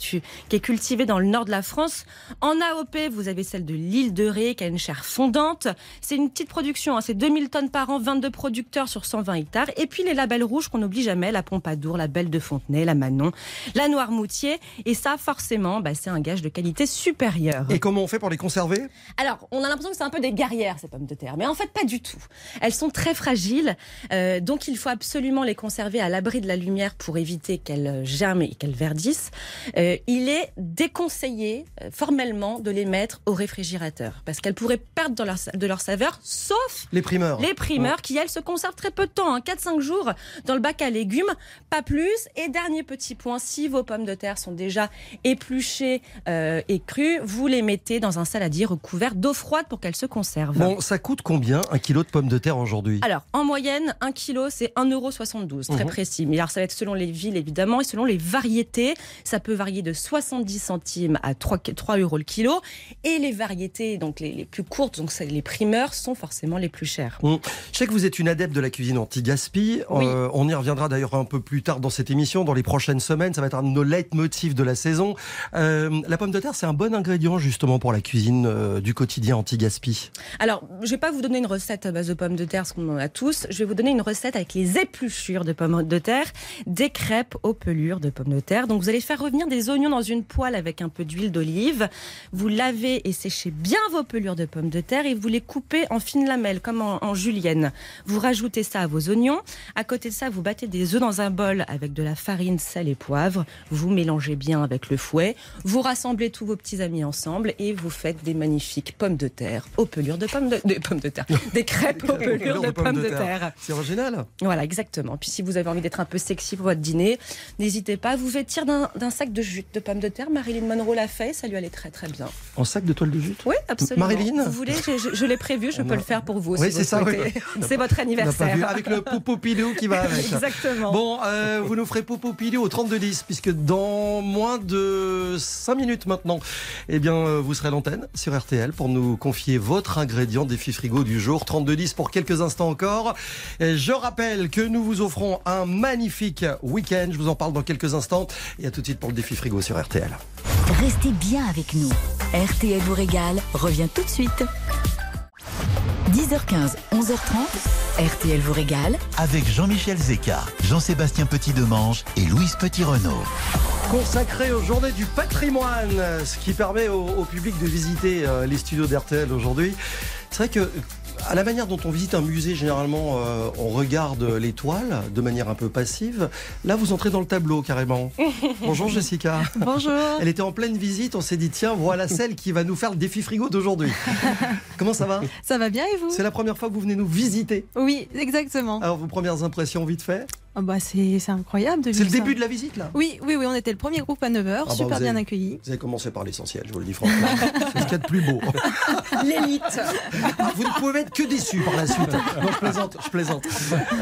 qui est cultivée dans le nord de la France. En AOP, vous avez celle de l'île de Ré, qui a une chair fondante. C'est une petite production, hein, c'est 2000 tonnes par an, 22 producteurs sur 120 hectares. Et puis les labels rouges qu'on n'oublie jamais, la Pompadour, la Belle de Fontenay, la Manon, la Noirmoutier. Et ça, forcément, bah, c'est un gage de qualité supérieure. Et comment on fait pour les conserver? Alors, on a l'impression que c'est un peu des guerrières, ces pommes de terre. Mais en fait, pas du tout. Elles sont très fragiles. euh, donc, il faut absolument les conserver à l'abri de la lumière pour éviter qu'elles euh, germent et qu'elles verdissent. Euh, il est déconseillé euh, formellement de les mettre au réfrigérateur. Parce qu'elles pourraient perdre de leur, de leur saveur, sauf Les primeurs. les primeurs qui, elles, se conservent très peu de temps, hein, 4-5 jours dans le bac à légumes, pas plus. Et dernier petit point, si vos pommes de terre sont déjà épluchées euh, et crues, vous les mettez dans un saladier recouvert d'eau froide pour qu'elles se conservent. Bon, ça coûte combien un kilo de pommes de terre aujourd'hui? Alors, en moyenne, 1 kilo, c'est 1,72€, très Mhm. précis. Mais alors, ça va être selon les villes, évidemment, et selon les variétés. Ça peut varier de 70 centimes à 3, 3 euros le kilo. Et les les variétés, donc les, les plus courtes, donc les primeurs, sont forcément les plus chères. Je sais que vous êtes une adepte de la cuisine anti-gaspi. Oui. Euh, on y reviendra d'ailleurs un peu plus tard dans cette émission, dans les prochaines semaines. Ça va être un de nos leitmotifs de la saison. Euh, la pomme de terre, c'est un bon ingrédient justement pour la cuisine euh, du quotidien anti-gaspi. Alors, je vais pas vous donner une recette à base de pommes de terre, ce qu'on en a tous. Je vais vous donner une recette avec les épluchures de pommes de terre, des crêpes aux pelures de pommes de terre. Donc, vous allez faire revenir des oignons dans une poêle avec un peu d'huile d'olive. Vous lavez et séchez bien vos pelures de pommes de terre et vous les coupez en fines lamelles, comme en, en julienne. Vous rajoutez ça à vos oignons. À côté de ça, vous battez des œufs dans un bol avec de la farine, sel et poivre. Vous mélangez bien avec le fouet. Vous rassemblez tous vos petits amis ensemble et vous faites des magnifiques pommes de terre aux pelures de pommes de, des pommes de terre, des crêpes aux pelures de pommes de terre. C'est original. Voilà, exactement. Puis si vous avez envie d'être un peu sexy pour votre dîner, n'hésitez pas à vous vêtir d'un d'un sac de jute de pommes de terre. Marilyn Monroe l'a fait, ça lui allait très très bien. En sac de toile de jute Oui, absolument. Marilyn Vous voulez, je, je- je l'ai prévu, je On peux a- le faire pour vous. Oui, si c'est ça, oui. C'est votre vu. anniversaire. Avec le popo pilou qui va avec. Exactement. Bon, euh, vous nous ferez popo pilou au 3210, puisque dans moins de 5 minutes maintenant, eh bien, euh, vous serez à l'antenne sur RTL pour nous confier votre ingrédient défi frigo du jour. 3210 pour quelques instants encore. Et je rappelle que nous vous offrons un magnifique week-end. Je vous en parle dans quelques instants. Et à tout de suite pour le défi frigo sur RTL. Restez bien avec nous. RTL vous régale revient tout de suite. 10h15, 11h30, RTL vous régale Avec Jean-Michel Zeka, Jean-Sébastien Petit-Demange et Louise Petit-Renault. consacré aux journées du patrimoine, ce qui permet au, au public de visiter euh, les studios d'RTL aujourd'hui. C'est vrai que à la manière dont on visite un musée, généralement, euh, on regarde les toiles de manière un peu passive. Là, vous entrez dans le tableau carrément. Bonjour Jessica. Bonjour. Elle était en pleine visite, on s'est dit tiens, voilà celle qui va nous faire le défi frigo d'aujourd'hui. Comment ça va Ça va bien et vous? C'est la première fois que vous venez nous visiter. Oui, exactement. Alors vos premières impressions vite fait? Ah bah c'est c'est incroyable de C'est le ça. début de la visite là? Oui, oui, oui, on était le premier groupe à 9h, Ah bah, super bien avez- accueillis. Vous avez commencé par l'essentiel, je vous le dis franchement. C'est ce qu'il y a de plus beau. L'élite. Ah, vous ne pouvez être que déçu par la suite. Non, je plaisante, je plaisante.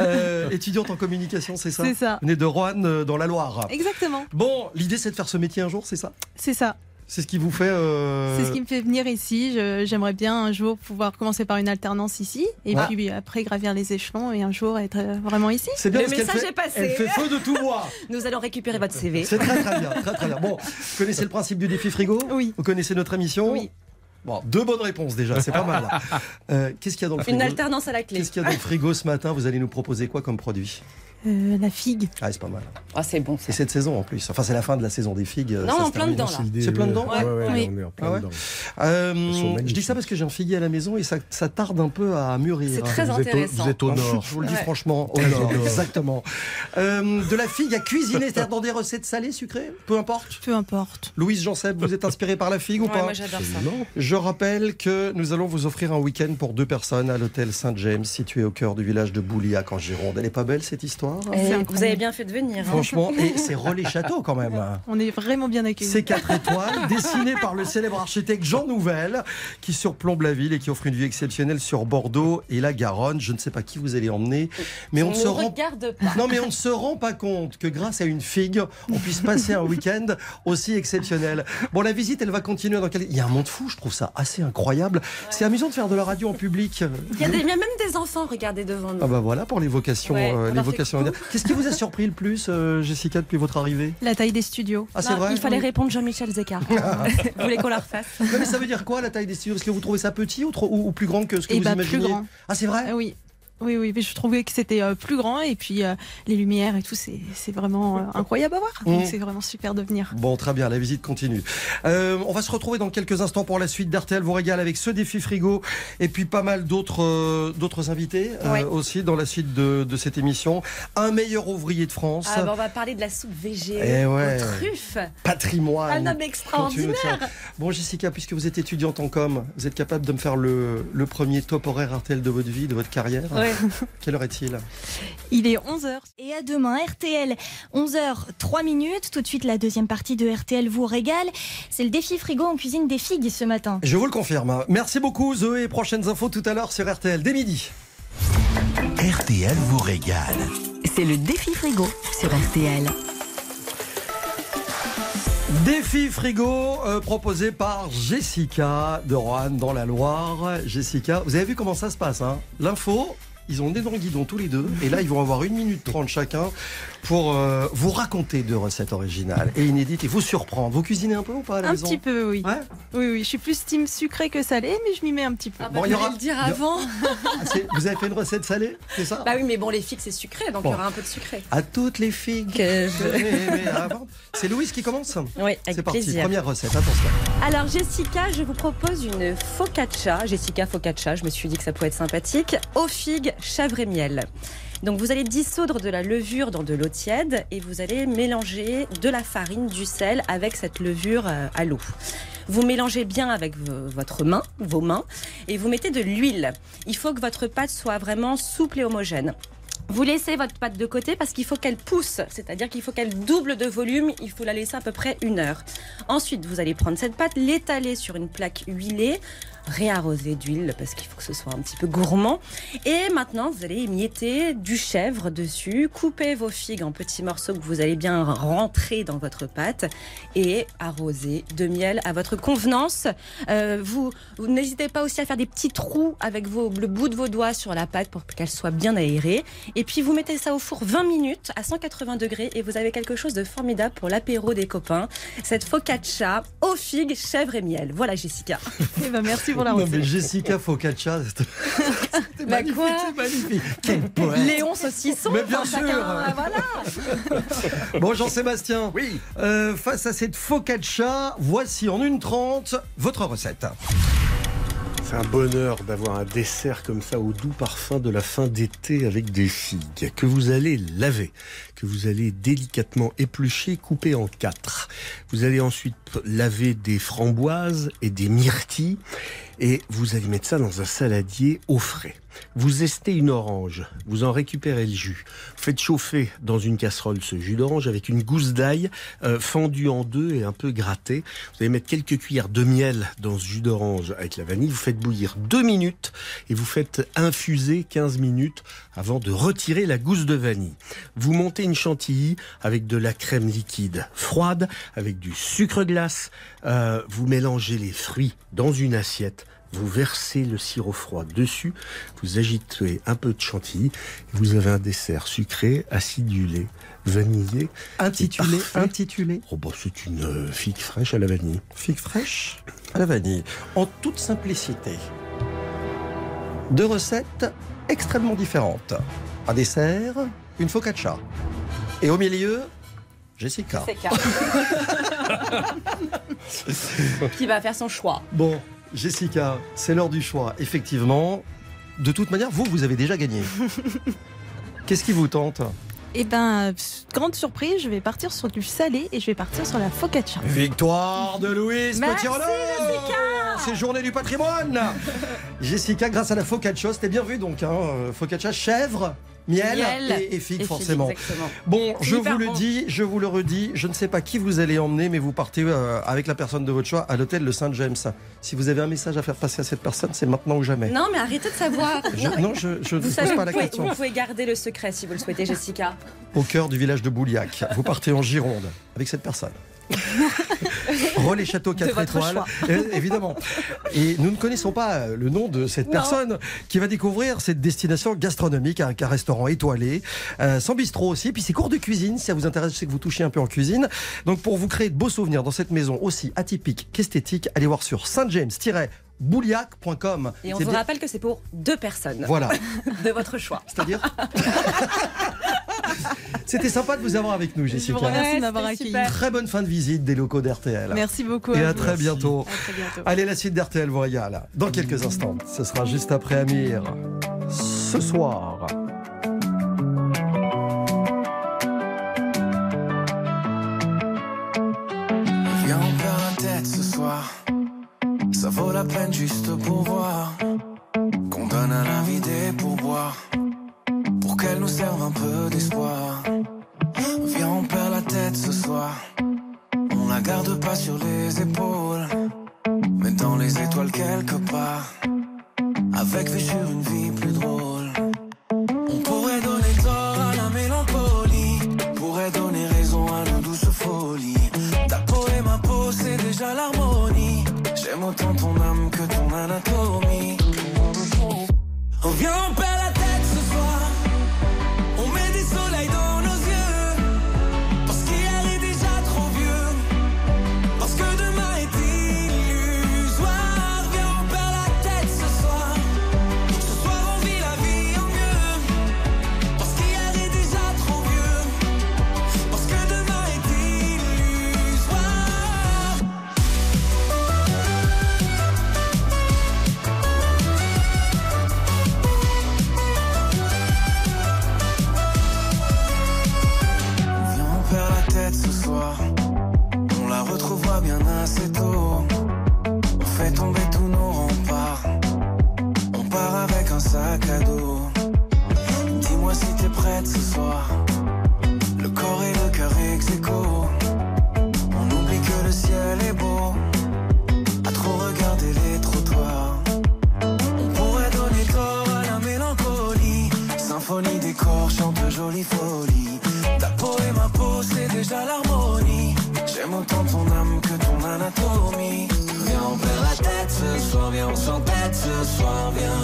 Euh, étudiante en communication, c'est ça? C'est ça. Vous venez de Roanne, euh, dans la Loire. Exactement, Bon, l'idée c'est de faire ce métier un jour, c'est ça? C'est ça. C'est ce qui vous fait. euh, C'est ce qui me fait venir ici. Je- J'aimerais bien un jour pouvoir commencer par une alternance ici et Ouais. puis après gravir les échelons et un jour être euh, vraiment ici. C'est bien Le message fait- est passé. Elle fait feu de tout bois. Nous allons récupérer votre CV. C'est très très bien, très très bien. Bon, vous connaissez le principe du défi frigo? Oui. Vous connaissez notre émission? Oui. Bon, deux bonnes réponses déjà, c'est pas mal. Euh, Qu'est-ce qu'il y a dans le frigo? Une alternance à la clé. Qu'est-ce qu'il y a dans le frigo ce matin? Vous allez nous proposer quoi comme produit? Euh, la figue. Ah, c'est pas mal. Ah, c'est bon ça. C'est cette saison en plus. Enfin, c'est la fin de la saison des figues. Non, ça en plein dedans, là. C'est plein dedans Ouais, ouais, ouais, Oui. on est en plein Ah ouais dedans. Euh, Elles sont je dis ça parce que j'ai un figuier à la maison et ça, ça tarde un peu à mûrir. C'est très Vous êtes au- intéressant. vous êtes au nord. Je vous le dis Ouais. franchement, au nord, exactement. Euh, de la figue à cuisiner, c'est-à-dire dans des recettes salées, sucrées, peu importe? Peu importe. Louise Jean-Seb, vous êtes inspirée par la figue ou pas? moi j'adore ça. Je rappelle que nous allons vous offrir un week-end pour deux personnes à l'hôtel Saint-James, situé au cœur du village de Bouliac en Gironde. Elle est pas belle cette histoire? Et C'est vous avez bien fait de venir. hein. Franchement, et c'est relais château quand même. On est vraiment bien accueillis. C'est 4 étoiles, dessiné par le célèbre architecte Jean Nouvel, qui surplombe la ville et qui offre une vue exceptionnelle sur Bordeaux et la Garonne. Je ne sais pas qui vous allez emmener, mais on, on ne se rend regarde pas. non, mais on ne se rend pas compte que grâce à une figue, on puisse passer un week-end aussi exceptionnel. Bon, la visite, elle va continuer dans quel... Il y a un monde fou, je trouve ça assez incroyable. C'est amusant de faire de la radio en public. Il y, a des- il y a même des enfants, regardez devant nous. Ah bah voilà pour les vocations. Ouais, euh, les leur Qu'est-ce qui vous a surpris le plus, euh, Jessica, depuis votre arrivée? La taille des studios. Ah, c'est vrai Il fallait répondre Jean-Michel Zeka. vous voulez qu'on la refasse? Mais ça veut dire quoi la taille des studios? Est-ce que vous trouvez ça petit ou, trop- ou- ou plus grand que ce que Et vous bah imaginez plus grand. Ah, c'est vrai? Ah oui. Oui, oui, mais je trouvais que c'était euh, plus grand et puis euh, les lumières et tout, c'est vraiment euh, incroyable à voir. Donc Mmh. c'est vraiment super de venir. Bon, très bien, la visite continue. Euh, on va se retrouver dans quelques instants pour la suite d'RTL vous régale avec ce défi frigo et puis pas mal d'autres euh, d'autres invités euh, Ouais. aussi dans la suite de, de cette émission. Un meilleur ouvrier de France, ah, bah, On va parler de la soupe végé Eh ouais. aux truffes. patrimoine. Un homme extraordinaire. Bon, Jessica, puisque vous êtes étudiante en com, vous êtes capable de me faire le, le premier top horaire RTL de votre vie, de votre carrière? Ouais. Quelle heure est-il? Il est 11h. Et à demain, RTL, 11h, 3 minutes. Tout de suite, la deuxième partie de RTL vous régale. C'est le défi frigo en cuisine des figues ce matin. Je vous le confirme. Merci beaucoup, Zoé. Prochaines infos tout à l'heure sur RTL, dès midi. RTL vous régale. C'est le défi frigo sur RTL. Défi frigo euh, proposé par Jessica de Roanne dans la Loire. Jessica, vous avez vu comment ça se passe hein? L'info, ils ont des dans le guidon tous les deux. Et là, ils vont avoir une minute trente chacun pour euh, vous raconter deux recettes originales et inédites et vous surprendre. Vous cuisinez un peu ou pas à la Un maison petit peu, oui. Ouais Oui, oui. Je suis plus team sucré que salé, mais je m'y mets un petit peu. Ah Bon, bah, il y aura- le dire avant. Ah, Vous avez fait une recette salée, c'est ça Bah oui, mais bon, les figues, c'est sucré, donc Bon. il y aura un peu de sucré. À toutes les filles Que je-. C'est Louise qui commence Oui, C'est avec parti, plaisir. première recette, attention. Alors Jessica, je vous propose une focaccia. Jessica focaccia, je me suis dit que ça pouvait être sympathique. Aux figues, chèvre et miel. Donc vous allez dissoudre de la levure dans de l'eau tiède et vous allez mélanger de la farine, du sel avec cette levure euh, à l'eau. Vous mélangez bien avec vo- votre main, vos mains, et vous mettez de l'huile. Il faut que votre pâte soit vraiment souple et homogène. Vous laissez votre pâte de côté parce qu'il faut qu'elle pousse, c'est-à-dire qu'il faut qu'elle double de volume, il faut la laisser à peu près une heure. Ensuite, vous allez prendre cette pâte, l'étaler sur une plaque huilée, réarroser d'huile parce qu'il faut que ce soit un petit peu gourmand. Et maintenant, vous allez émietter du chèvre dessus, couper vos figues en petits morceaux que vous allez bien rentrer dans votre pâte et arroser de miel à votre convenance. Euh, vous vous n'hésitez pas aussi à faire des petits trous avec vos, le bout de vos doigts sur la pâte pour qu'elle soit bien aérée. Et puis vous mettez ça au four 20 minutes à 180 degrés et vous avez quelque chose de formidable pour l'apéro des copains. Cette focaccia aux figues, chèvre et miel. Voilà Jessica. Eh ben, merci pour la Non, recette. mais Jessica Focaccia, c'était Bah magnifique, magnifique. Quel poète. Léon saucisson. Mais bien sûr. chacun, voilà. Bon, Jean-Sébastien, Oui. euh, face à cette focaccia, voici en une trente votre recette. C'est un bonheur d'avoir un dessert comme ça au doux parfum de la fin d'été avec des figues que vous allez laver, que vous allez délicatement éplucher, couper en quatre. Vous allez ensuite laver des framboises et des myrtilles et vous allez mettre ça dans un saladier au frais. Vous estez une orange, vous en récupérez le jus. Faites chauffer dans une casserole ce jus d'orange avec une gousse d'ail euh, fendue en deux et un peu grattée. Vous allez mettre quelques cuillères de miel dans ce jus d'orange avec la vanille. Vous faites bouillir deux minutes et vous faites infuser 15 minutes avant de retirer la gousse de vanille. Vous montez une chantilly avec de la crème liquide froide, avec du sucre glace. Euh, vous mélangez les fruits dans une assiette. Vous versez le sirop froid dessus, vous agitez un peu de chantilly, et vous avez un dessert sucré, acidulé, vanillé. Intitulé, intitulé Oh bah c'est une euh, figue fraîche à la vanille. figue fraîche à la vanille. En toute simplicité. Deux recettes extrêmement différentes. Un dessert, une focaccia. Et au milieu, Jessica. C'est calme. Qui va faire son choix. Bon, Jessica, c'est l'heure du choix. Effectivement, de toute manière, vous, vous avez déjà gagné. Qu'est-ce qui vous tente? Eh ben, euh, grande surprise, je vais partir sur du salé et je vais partir sur la focaccia. Victoire de Louise Merci, Petit C'est journée du patrimoine Jessica, grâce à la focaccia, c'était bien vu donc, hein, focaccia chèvre, miel, Miel et, et figue Et forcément. Bon, je vous le bon. dis, je vous le redis, je ne sais pas qui vous allez emmener, mais vous partez euh, avec la personne de votre choix à l'hôtel Le Saint-James. Si vous avez un message à faire passer à cette personne, c'est maintenant ou jamais. Non, mais arrêtez de savoir. Je- non, je, je ne Vous pose savez, pas vous la pouvez, question. vous pouvez garder le secret si vous le souhaitez, Jessica. Au cœur du village de Bouliac, vous partez en Gironde avec cette personne. Relais Château 4 votre étoiles, euh, évidemment. Et nous ne connaissons pas euh, le nom de cette Non. personne qui va découvrir cette destination gastronomique avec un restaurant étoilé, euh, sans bistrot aussi, puis c'est cours de cuisine, si ça vous intéresse, je sais que vous touchez un peu en cuisine. Donc pour vous créer de beaux souvenirs dans cette maison aussi atypique qu'esthétique, allez voir sur saintjames-bouliac.com. Et on vous bien- rappelle que c'est pour deux personnes Voilà. de votre choix. C'est-à-dire C'était sympa de vous avoir avec nous, Je vous Jessica. remercie Ouais, de m'avoir c'était accueilli. Très bonne fin de visite des locaux d'RTL. Merci beaucoup. Et à très bientôt. À très bientôt. Allez, la suite d'RTL vous régale. Dans quelques instants. Ce sera juste après Amir. Ce soir. Viens, on perd la tête ce soir. Ça vaut la peine juste pour voir. Qu'on donne à l'invité pour boire. Pour qu'elle nous serve un peu d'espoir. Viens, on perd la tête ce soir. On la garde pas sur les épaules. Mais dans les étoiles quelque part. Avec vue sur une vie plus drôle. Soir. Viens,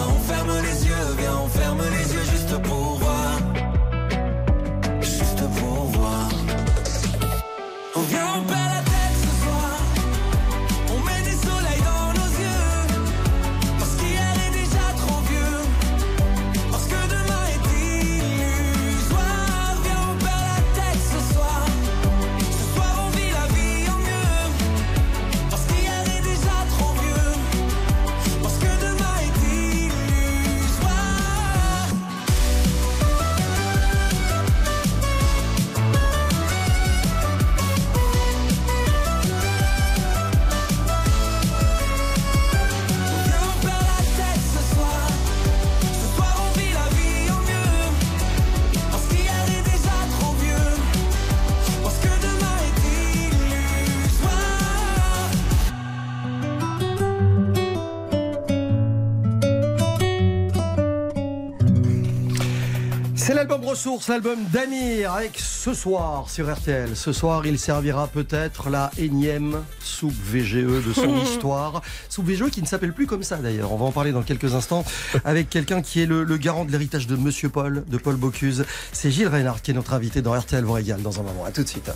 Ressources, l'album d'Amir, avec ce soir sur RTL. Ce soir, il servira peut-être la énième soupe VGE de son histoire. Soupe VGE qui ne s'appelle plus comme ça d'ailleurs. On va en parler dans quelques instants avec quelqu'un qui est le, le garant de l'héritage de Monsieur Paul, de Paul Bocuse. C'est Gilles Reynard qui est notre invité dans RTL vous régale dans un moment. À tout de suite.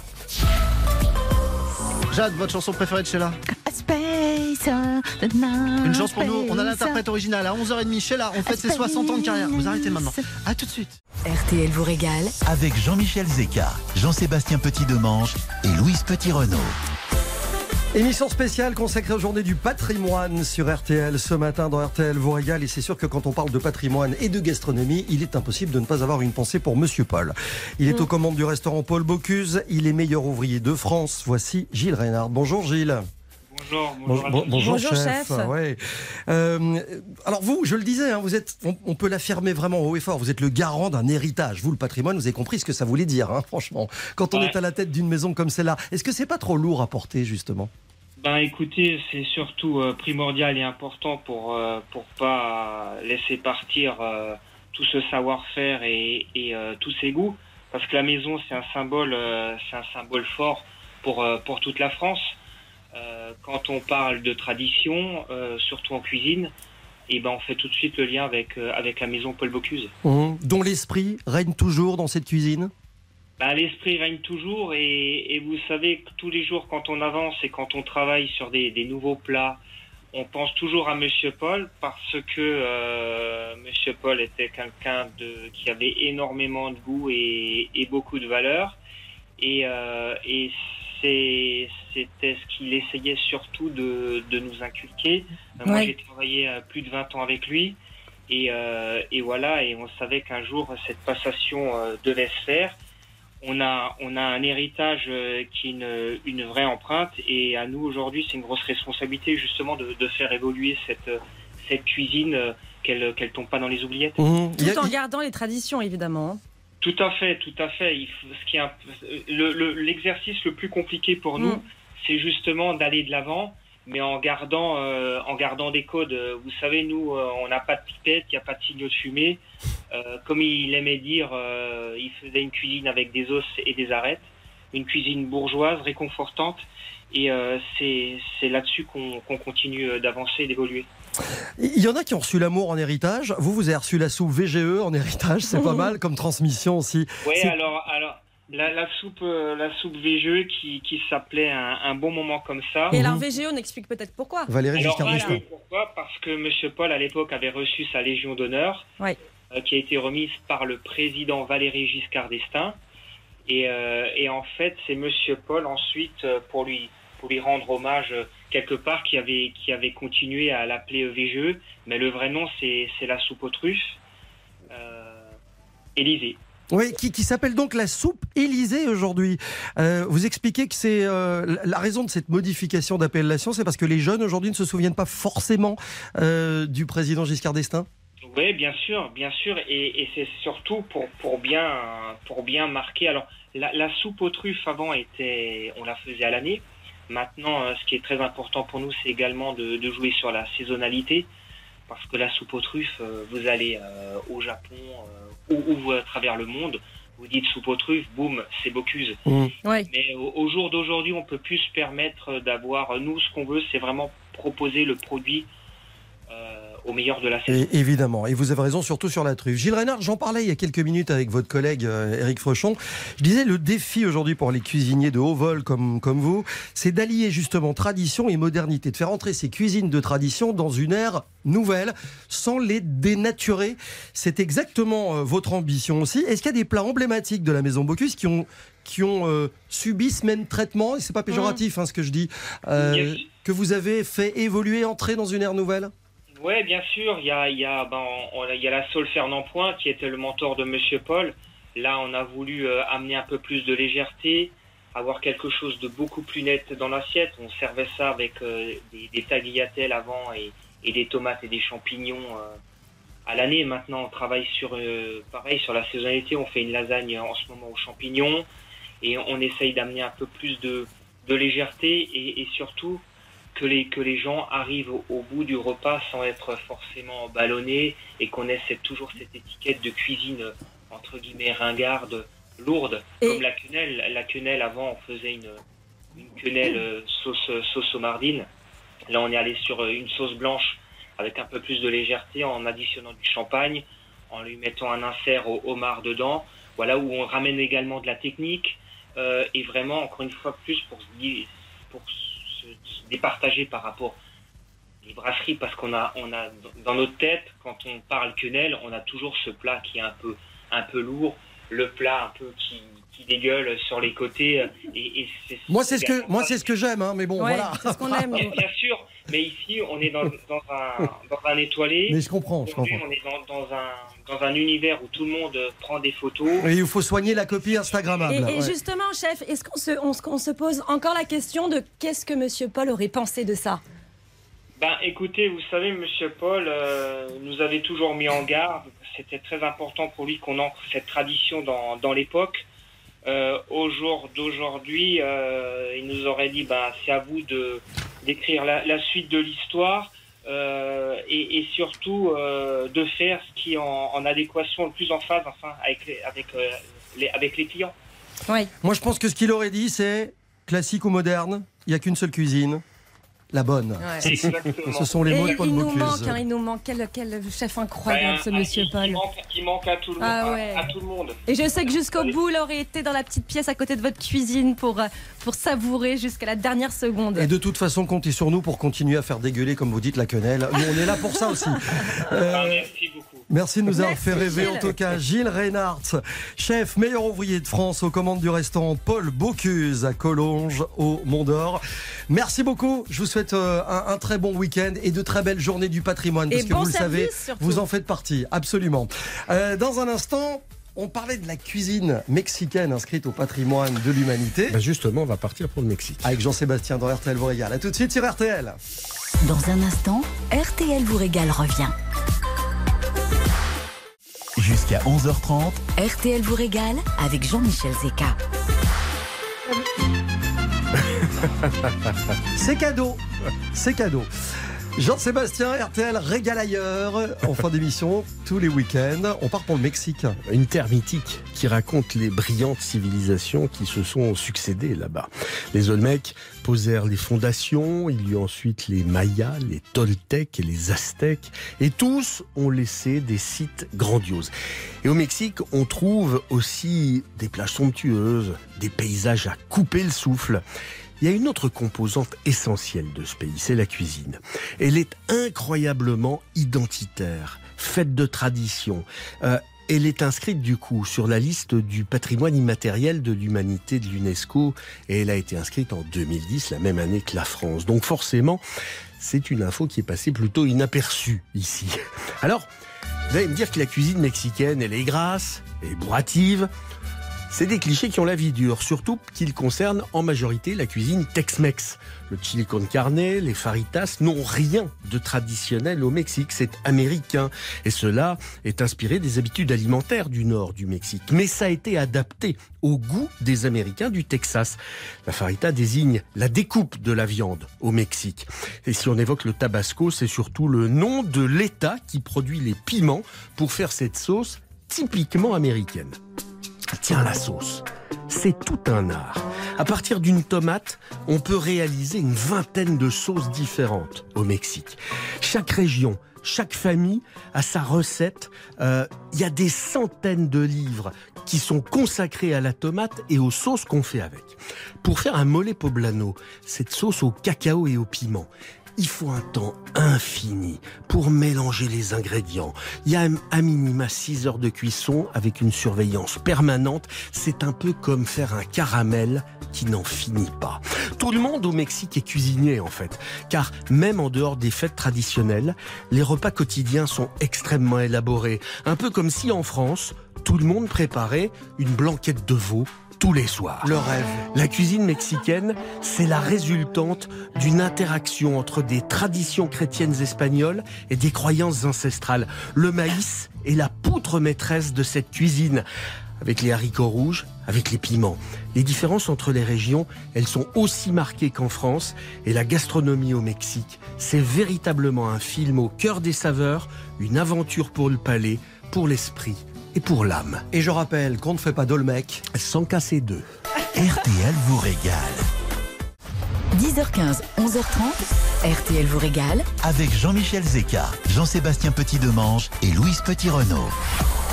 Jade, votre chanson préférée de Sheila? Space, Une chance pour nous, on a l'interprète original à 11h30. Sheila, on fête ses 60 ans de carrière. Vous arrêtez maintenant. À tout de suite. RTL vous régale Avec Jean-Michel Zeka, Jean-Sébastien Petit-Demange et Louise Petit-Renault. Émission spéciale consacrée aux journées du patrimoine sur RTL ce matin dans RTL vous régale et c'est sûr que quand on parle de patrimoine et de gastronomie, il est impossible de ne pas avoir une pensée pour Monsieur Paul. Il est aux commandes du restaurant Paul Bocuse, il est meilleur ouvrier de France. Voici Gilles Reynard. Bonjour Gilles. Bonjour, Bon- bonjour. à bon- tous. bonjour, Bonjour, chef. chef. Ouais. Euh, alors vous, je le disais, hein, vous êtes, on, on peut l'affirmer vraiment haut et fort. Vous êtes le garant d'un héritage. Vous, le patrimoine, vous avez compris ce que ça voulait dire, hein, franchement. Quand on Ouais. est à la tête d'une maison comme celle-là, est-ce que c'est pas trop lourd à porter justement? Ben écoutez, c'est surtout euh, primordial et important pour euh, pour pas laisser partir euh, tout ce savoir-faire et, et euh, tous ces goûts, parce que la maison c'est un symbole, euh, c'est un symbole fort pour euh, pour toute la France. Euh, quand on parle de tradition, euh, surtout en cuisine, et ben on fait tout de suite le lien avec euh, avec la maison Paul Bocuse. Hum, Dont l'esprit règne toujours dans cette cuisine Bah, L'esprit règne toujours et, et vous savez que tous les jours quand on avance et quand on travaille sur des, des nouveaux plats, on pense toujours à Monsieur Paul parce que Monsieur Paul était quelqu'un de qui avait énormément de goût et, et beaucoup de valeur et, et c'était ce qu'il essayait surtout de, de nous inculquer. Euh, Moi j'ai travaillé euh, plus de 20 ans avec lui et, euh, et voilà et on savait qu'un jour cette passation euh, devait se faire on a, on a un héritage euh, qui est une, une vraie empreinte et à nous aujourd'hui c'est une grosse responsabilité justement de, de faire évoluer cette, cette cuisine, euh, qu'elle qu'elle tombe pas dans les oubliettes. Y Tout en gardant les traditions, évidemment. Tout à fait, tout à fait. Il faut- ce qui est un peu- le- le- l'exercice le, plus compliqué pour nous, Mm. c'est justement d'aller de l'avant, mais en gardant, euh, en gardant des codes. Vous savez, nous, euh, on n'a pas de pipette, il n'y a pas de signaux de fumée. Euh, comme il aimait dire, euh, il faisait une cuisine avec des os et des arêtes, une cuisine bourgeoise, réconfortante. Et c'est là-dessus qu'on qu'on continue d'avancer et d'évoluer. Il y en a qui ont reçu l'amour en héritage. Vous, vous avez reçu la soupe VGE en héritage. C'est pas mal comme transmission aussi. Oui, alors, alors la, la soupe, euh, la soupe VGE qui, qui s'appelait un, un bon moment comme ça. Et alors VGO, on explique peut-être pourquoi. Valérie Alors, Giscard voilà, d'Estaing. pourquoi Parce que M. Paul, à l'époque, avait reçu sa Légion d'honneur, Ouais. euh, qui a été remise par le président Valéry Giscard d'Estaing. Et, euh, et en fait, c'est M. Paul, ensuite, euh, pour lui, pour lui rendre hommage, euh, quelque part, qui avait, qui avait continué à l'appeler euh, VGE. Mais le vrai nom, c'est c'est la soupe aux truffes. Euh, Élysée. Oui, qui, qui s'appelle donc la soupe Élysée aujourd'hui. Euh, vous expliquez que c'est euh, la raison de cette modification d'appellation, c'est parce que les jeunes aujourd'hui ne se souviennent pas forcément euh, du président Giscard d'Estaing? Oui, bien sûr, bien sûr, et, et c'est surtout pour, pour bien pour bien marquer. Alors, la, la soupe aux truffes avant était, on la faisait à l'année. Maintenant, euh, ce qui est très important pour nous, c'est également de, de jouer sur la saisonalité, parce que la soupe aux truffes, euh, vous allez euh, au Japon euh, ou, ou à travers le monde, vous dites soupe aux truffes, boum, c'est Bocuse. Ouais. Mais au, au jour d'aujourd'hui, on peut plus se permettre d'avoir, nous, ce qu'on veut, c'est vraiment proposer le produit au meilleur de la saison. Et, évidemment, et vous avez raison, surtout sur la truffe. Gilles Reynard, j'en parlais il y a quelques minutes avec votre collègue euh, Éric Frechon. Je disais, le défi aujourd'hui pour les cuisiniers de haut vol comme, comme vous, c'est d'allier justement tradition et modernité, de faire entrer ces cuisines de tradition dans une ère nouvelle, sans les dénaturer. C'est exactement euh, votre ambition aussi. Est-ce qu'il y a des plats emblématiques de la maison Bocuse qui ont qui ont euh, subi ce même traitement, et c'est pas péjoratif hein, ce que je dis, euh, Yes. que vous avez fait évoluer, entrer dans une ère nouvelle? Ouais, bien sûr. Il y a, y a, ben, y a la Saule Fernand Point qui était le mentor de Monsieur Paul. Là, on a voulu euh, amener un peu plus de légèreté, avoir quelque chose de beaucoup plus net dans l'assiette. On servait ça avec euh, des, des tagliatelles avant et, et des tomates et des champignons euh, à l'année. Maintenant, on travaille sur, euh, pareil, sur la saisonnalité. On fait une lasagne en ce moment aux champignons et on essaye d'amener un peu plus de, légèreté et, et surtout que les, que les gens arrivent au, au bout du repas sans être forcément ballonnés et qu'on ait cette- toujours cette étiquette de cuisine euh, entre guillemets ringarde, lourde, comme la quenelle. La quenelle, avant, on faisait une, une quenelle euh, sauce, sauce aux mardines. Là, on est allé sur euh, une sauce blanche avec un peu plus de légèreté en additionnant du champagne, en lui mettant un insert au homard dedans. Voilà où on ramène également de la technique euh, et vraiment, encore une fois, plus pour pour départager par rapport les brasseries parce qu'on a, on a dans notre tête, quand on parle quenelle, on a toujours ce plat qui est un peu, un peu lourd, le plat un peu qui dégueule sur les côtés. euh, Et, et c'est- Moi, c'est ce que, moi, c'est ce que j'aime, hein, mais bon, Ouais, voilà. c'est ce qu'on aime. Bien, bien sûr, mais ici, on est dans, dans un, dans un étoilé. Mais je comprends, je comprends. on est dans, dans un, dans un univers où tout le monde prend des photos. Et il faut soigner la copie Instagrammable. Et, et ouais. justement, chef, est-ce qu'on se, on, se- on se pose encore la question de qu'est-ce que Monsieur Paul aurait pensé de ça? Ben, écoutez, vous savez, Monsieur Paul euh, nous avait toujours mis en garde. C'était très important pour lui qu'on ancre cette tradition dans, dans l'époque. Euh, au jour d'aujourd'hui, euh, il nous aurait dit, ben, c'est à vous de d'écrire la, la suite de l'histoire euh, et, et surtout euh, de faire ce qui est en, en adéquation le plus en phase, enfin, avec les, avec euh, les, avec les clients. Moi, je pense que ce qu'il aurait dit, c'est classique ou moderne, il n'y a qu'une seule cuisine, la bonne. Ouais. C'est- Exactement. Ce sont les mots Et de Paul il nous Bocuse. manque, hein, il nous manque quel, quel chef incroyable Ben, ce Monsieur il, Paul. il manque, il manque à tout le monde. Ah ouais. à tout le monde. Et je sais que jusqu'au bout, il aurait été dans la petite pièce à côté de votre cuisine pour, euh, pour savourer jusqu'à la dernière seconde. Et de toute façon, comptez sur nous pour continuer à faire dégueuler, comme vous dites, la quenelle. Nous, on est là pour ça aussi. Euh, Ah, merci beaucoup. Merci de nous avoir Merci, fait rêver Gilles. en tout cas. Gilles Reinhardt, chef meilleur ouvrier de France aux commandes du restaurant Paul Bocuse à Collonges au Mont d'Or. Merci beaucoup. Je vous souhaite euh, un, un très bon week-end et de très belles journées du patrimoine. Parce Et que bon vous le savez, surtout. vous en faites partie. Absolument. Euh, dans un instant, on parlait de la cuisine mexicaine inscrite au patrimoine de l'humanité. Bah, justement, on va partir pour le Mexique. Avec Jean-Sébastien dans RTL vous régale. A tout de suite sur RTL. Dans un instant, RTL vous régale revient. Jusqu'à 11h30, RTL vous régale avec Jean-Michel Zeka. C'est cadeau. C'est cadeau. Jean-Sébastien, RTL régale ailleurs. En fin d'émission, tous les week-ends, on part pour le Mexique. Une terre mythique qui raconte les brillantes civilisations qui se sont succédées là-bas. Les Olmecs posèrent les fondations, il y eut ensuite les Mayas, les Toltecs et les Aztèques, et tous ont laissé des sites grandioses. Et au Mexique, on trouve aussi des plages somptueuses, des paysages à couper le souffle. Il y a une autre composante essentielle de ce pays, c'est la cuisine. Elle est incroyablement identitaire, faite de tradition. Euh, elle est inscrite du coup sur la liste du patrimoine immatériel de l'humanité de l'UNESCO et elle a été inscrite en 2010, la même année que la France. Donc forcément, c'est une info qui est passée plutôt inaperçue ici. Alors, vous allez me dire que la cuisine mexicaine, elle est grasse et bourrative. C'est des clichés qui ont la vie dure, surtout qu'ils concernent en majorité la cuisine Tex-Mex. Le chili con carne, les faritas n'ont rien de traditionnel au Mexique, c'est américain. Et cela est inspiré des habitudes alimentaires du nord du Mexique. Mais ça a été adapté au goût des Américains du Texas. La farita désigne la découpe de la viande au Mexique. Et si on évoque le tabasco, c'est surtout le nom de l'État qui produit les piments pour faire cette sauce typiquement américaine. Tiens la sauce. C'est tout un art. À partir d'une tomate, on peut réaliser une vingtaine de sauces différentes au Mexique. Chaque région, chaque famille a sa recette. Euh, Il y a des centaines de livres qui sont consacrés à la tomate et aux sauces qu'on fait avec. Pour faire un mole poblano, cette sauce au cacao et au piment, il faut un temps infini pour mélanger les ingrédients. Il y a à minima 6 heures de cuisson avec une surveillance permanente. C'est un peu comme faire un caramel qui n'en finit pas. Tout le monde au Mexique est cuisinier en fait, car même en dehors des fêtes traditionnelles, les repas quotidiens sont extrêmement élaborés. Un peu comme si en France, tout le monde préparait une blanquette de veau tous les soirs. Le rêve. La cuisine mexicaine, c'est la résultante d'une interaction entre des traditions chrétiennes espagnoles et des croyances ancestrales. Le maïs est la poutre maîtresse de cette cuisine. Avec les haricots rouges, avec les piments. Les différences entre les régions, elles sont aussi marquées qu'en France. Et la gastronomie au Mexique, c'est véritablement un film au cœur des saveurs, une aventure pour le palais, pour l'esprit et pour l'âme. Et je rappelle qu'on ne fait pas d'Olmec sans casser deux. RTL vous régale. 10h15, 11h30, RTL vous régale. Avec Jean-Michel Zeka, Jean-Sébastien Petit-Demange et Louise Petit-Renault.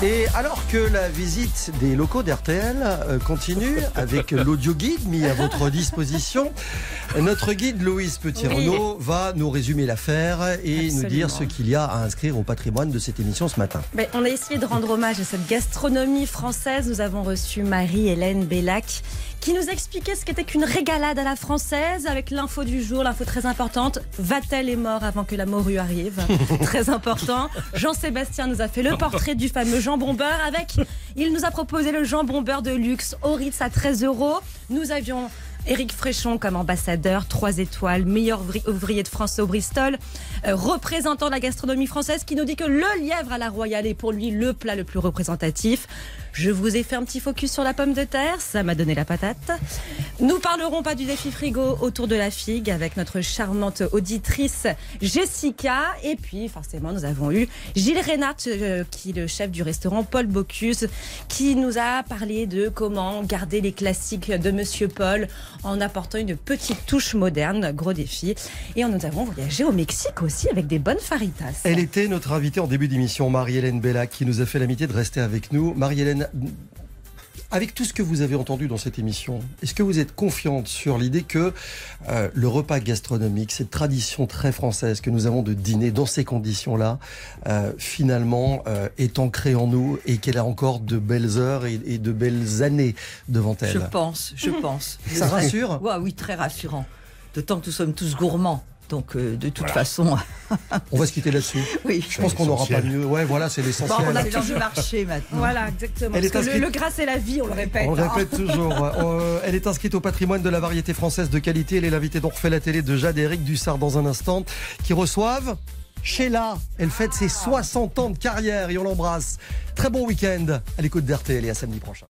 Et alors que la visite des locaux d'RTL euh, continue avec l'audio guide mis à votre disposition, notre guide Louise Petit-Renault va nous résumer l'affaire et nous dire ce qu'il y a à inscrire au patrimoine de cette émission ce matin. Ben, on a essayé de rendre hommage à cette gastronomie française. Nous avons reçu Marie-Hélène Bellac qui nous expliquait ce qu'était qu'une régalade à la française avec l'info du jour, l'info très importante. Va-t-elle est mort avant que la morue arrive Très important. Jean-Sébastien nous a fait le portrait du fameux jambon beurre avec, il nous a proposé le jambon beurre de luxe au Ritz à 13 euros. Nous avions Éric Fréchon comme ambassadeur, 3 étoiles, meilleur ouvrier de France au Bristol, euh, représentant de la gastronomie française qui nous dit que le lièvre à la royale est pour lui le plat le plus représentatif. Je vous ai fait un petit focus sur la pomme de terre, ça m'a donné la patate. Nous parlerons pas du défi frigo autour de la figue avec notre charmante auditrice Jessica. Et puis, forcément, nous avons eu Gilles Reynard, euh, qui est le chef du restaurant Paul Bocuse, qui nous a parlé de comment garder les classiques de Monsieur Paul en apportant une petite touche moderne, gros défi. Et nous avons voyagé au Mexique aussi avec des bonnes faritas. Elle était notre invitée en début d'émission, Marie-Hélène Bellac, qui nous a fait l'amitié de rester avec nous. Avec tout ce que vous avez entendu dans cette émission, est-ce que vous êtes confiante sur l'idée que euh, le repas gastronomique, cette tradition très française que nous avons de dîner dans ces conditions-là, euh, finalement euh, est ancrée en nous et qu'elle a encore de belles heures et, et de belles années devant elle? Je pense, je pense. Ça rassure? Ouais, Oui, très rassurant. D'autant que nous sommes tous gourmands. Donc, euh, de toute façon. On va se quitter là-dessus. Oui. Je pense qu'on n'aura pas mieux. Ouais, voilà, c'est Bon, l'essentiel. on a du marché maintenant. Voilà, exactement. Elle est Parce que le, le gras, c'est la vie, on le répète. On le hein. répète toujours. Euh, elle est inscrite au patrimoine de la variété française de qualité. Elle est l'invitée d'On refait la télé de Jade et Eric Dussard dans un instant, qui reçoivent Sheila. Elle fête ses 60 ans de carrière et on l'embrasse. Très bon week-end à l'écoute d'RTL et à samedi prochain.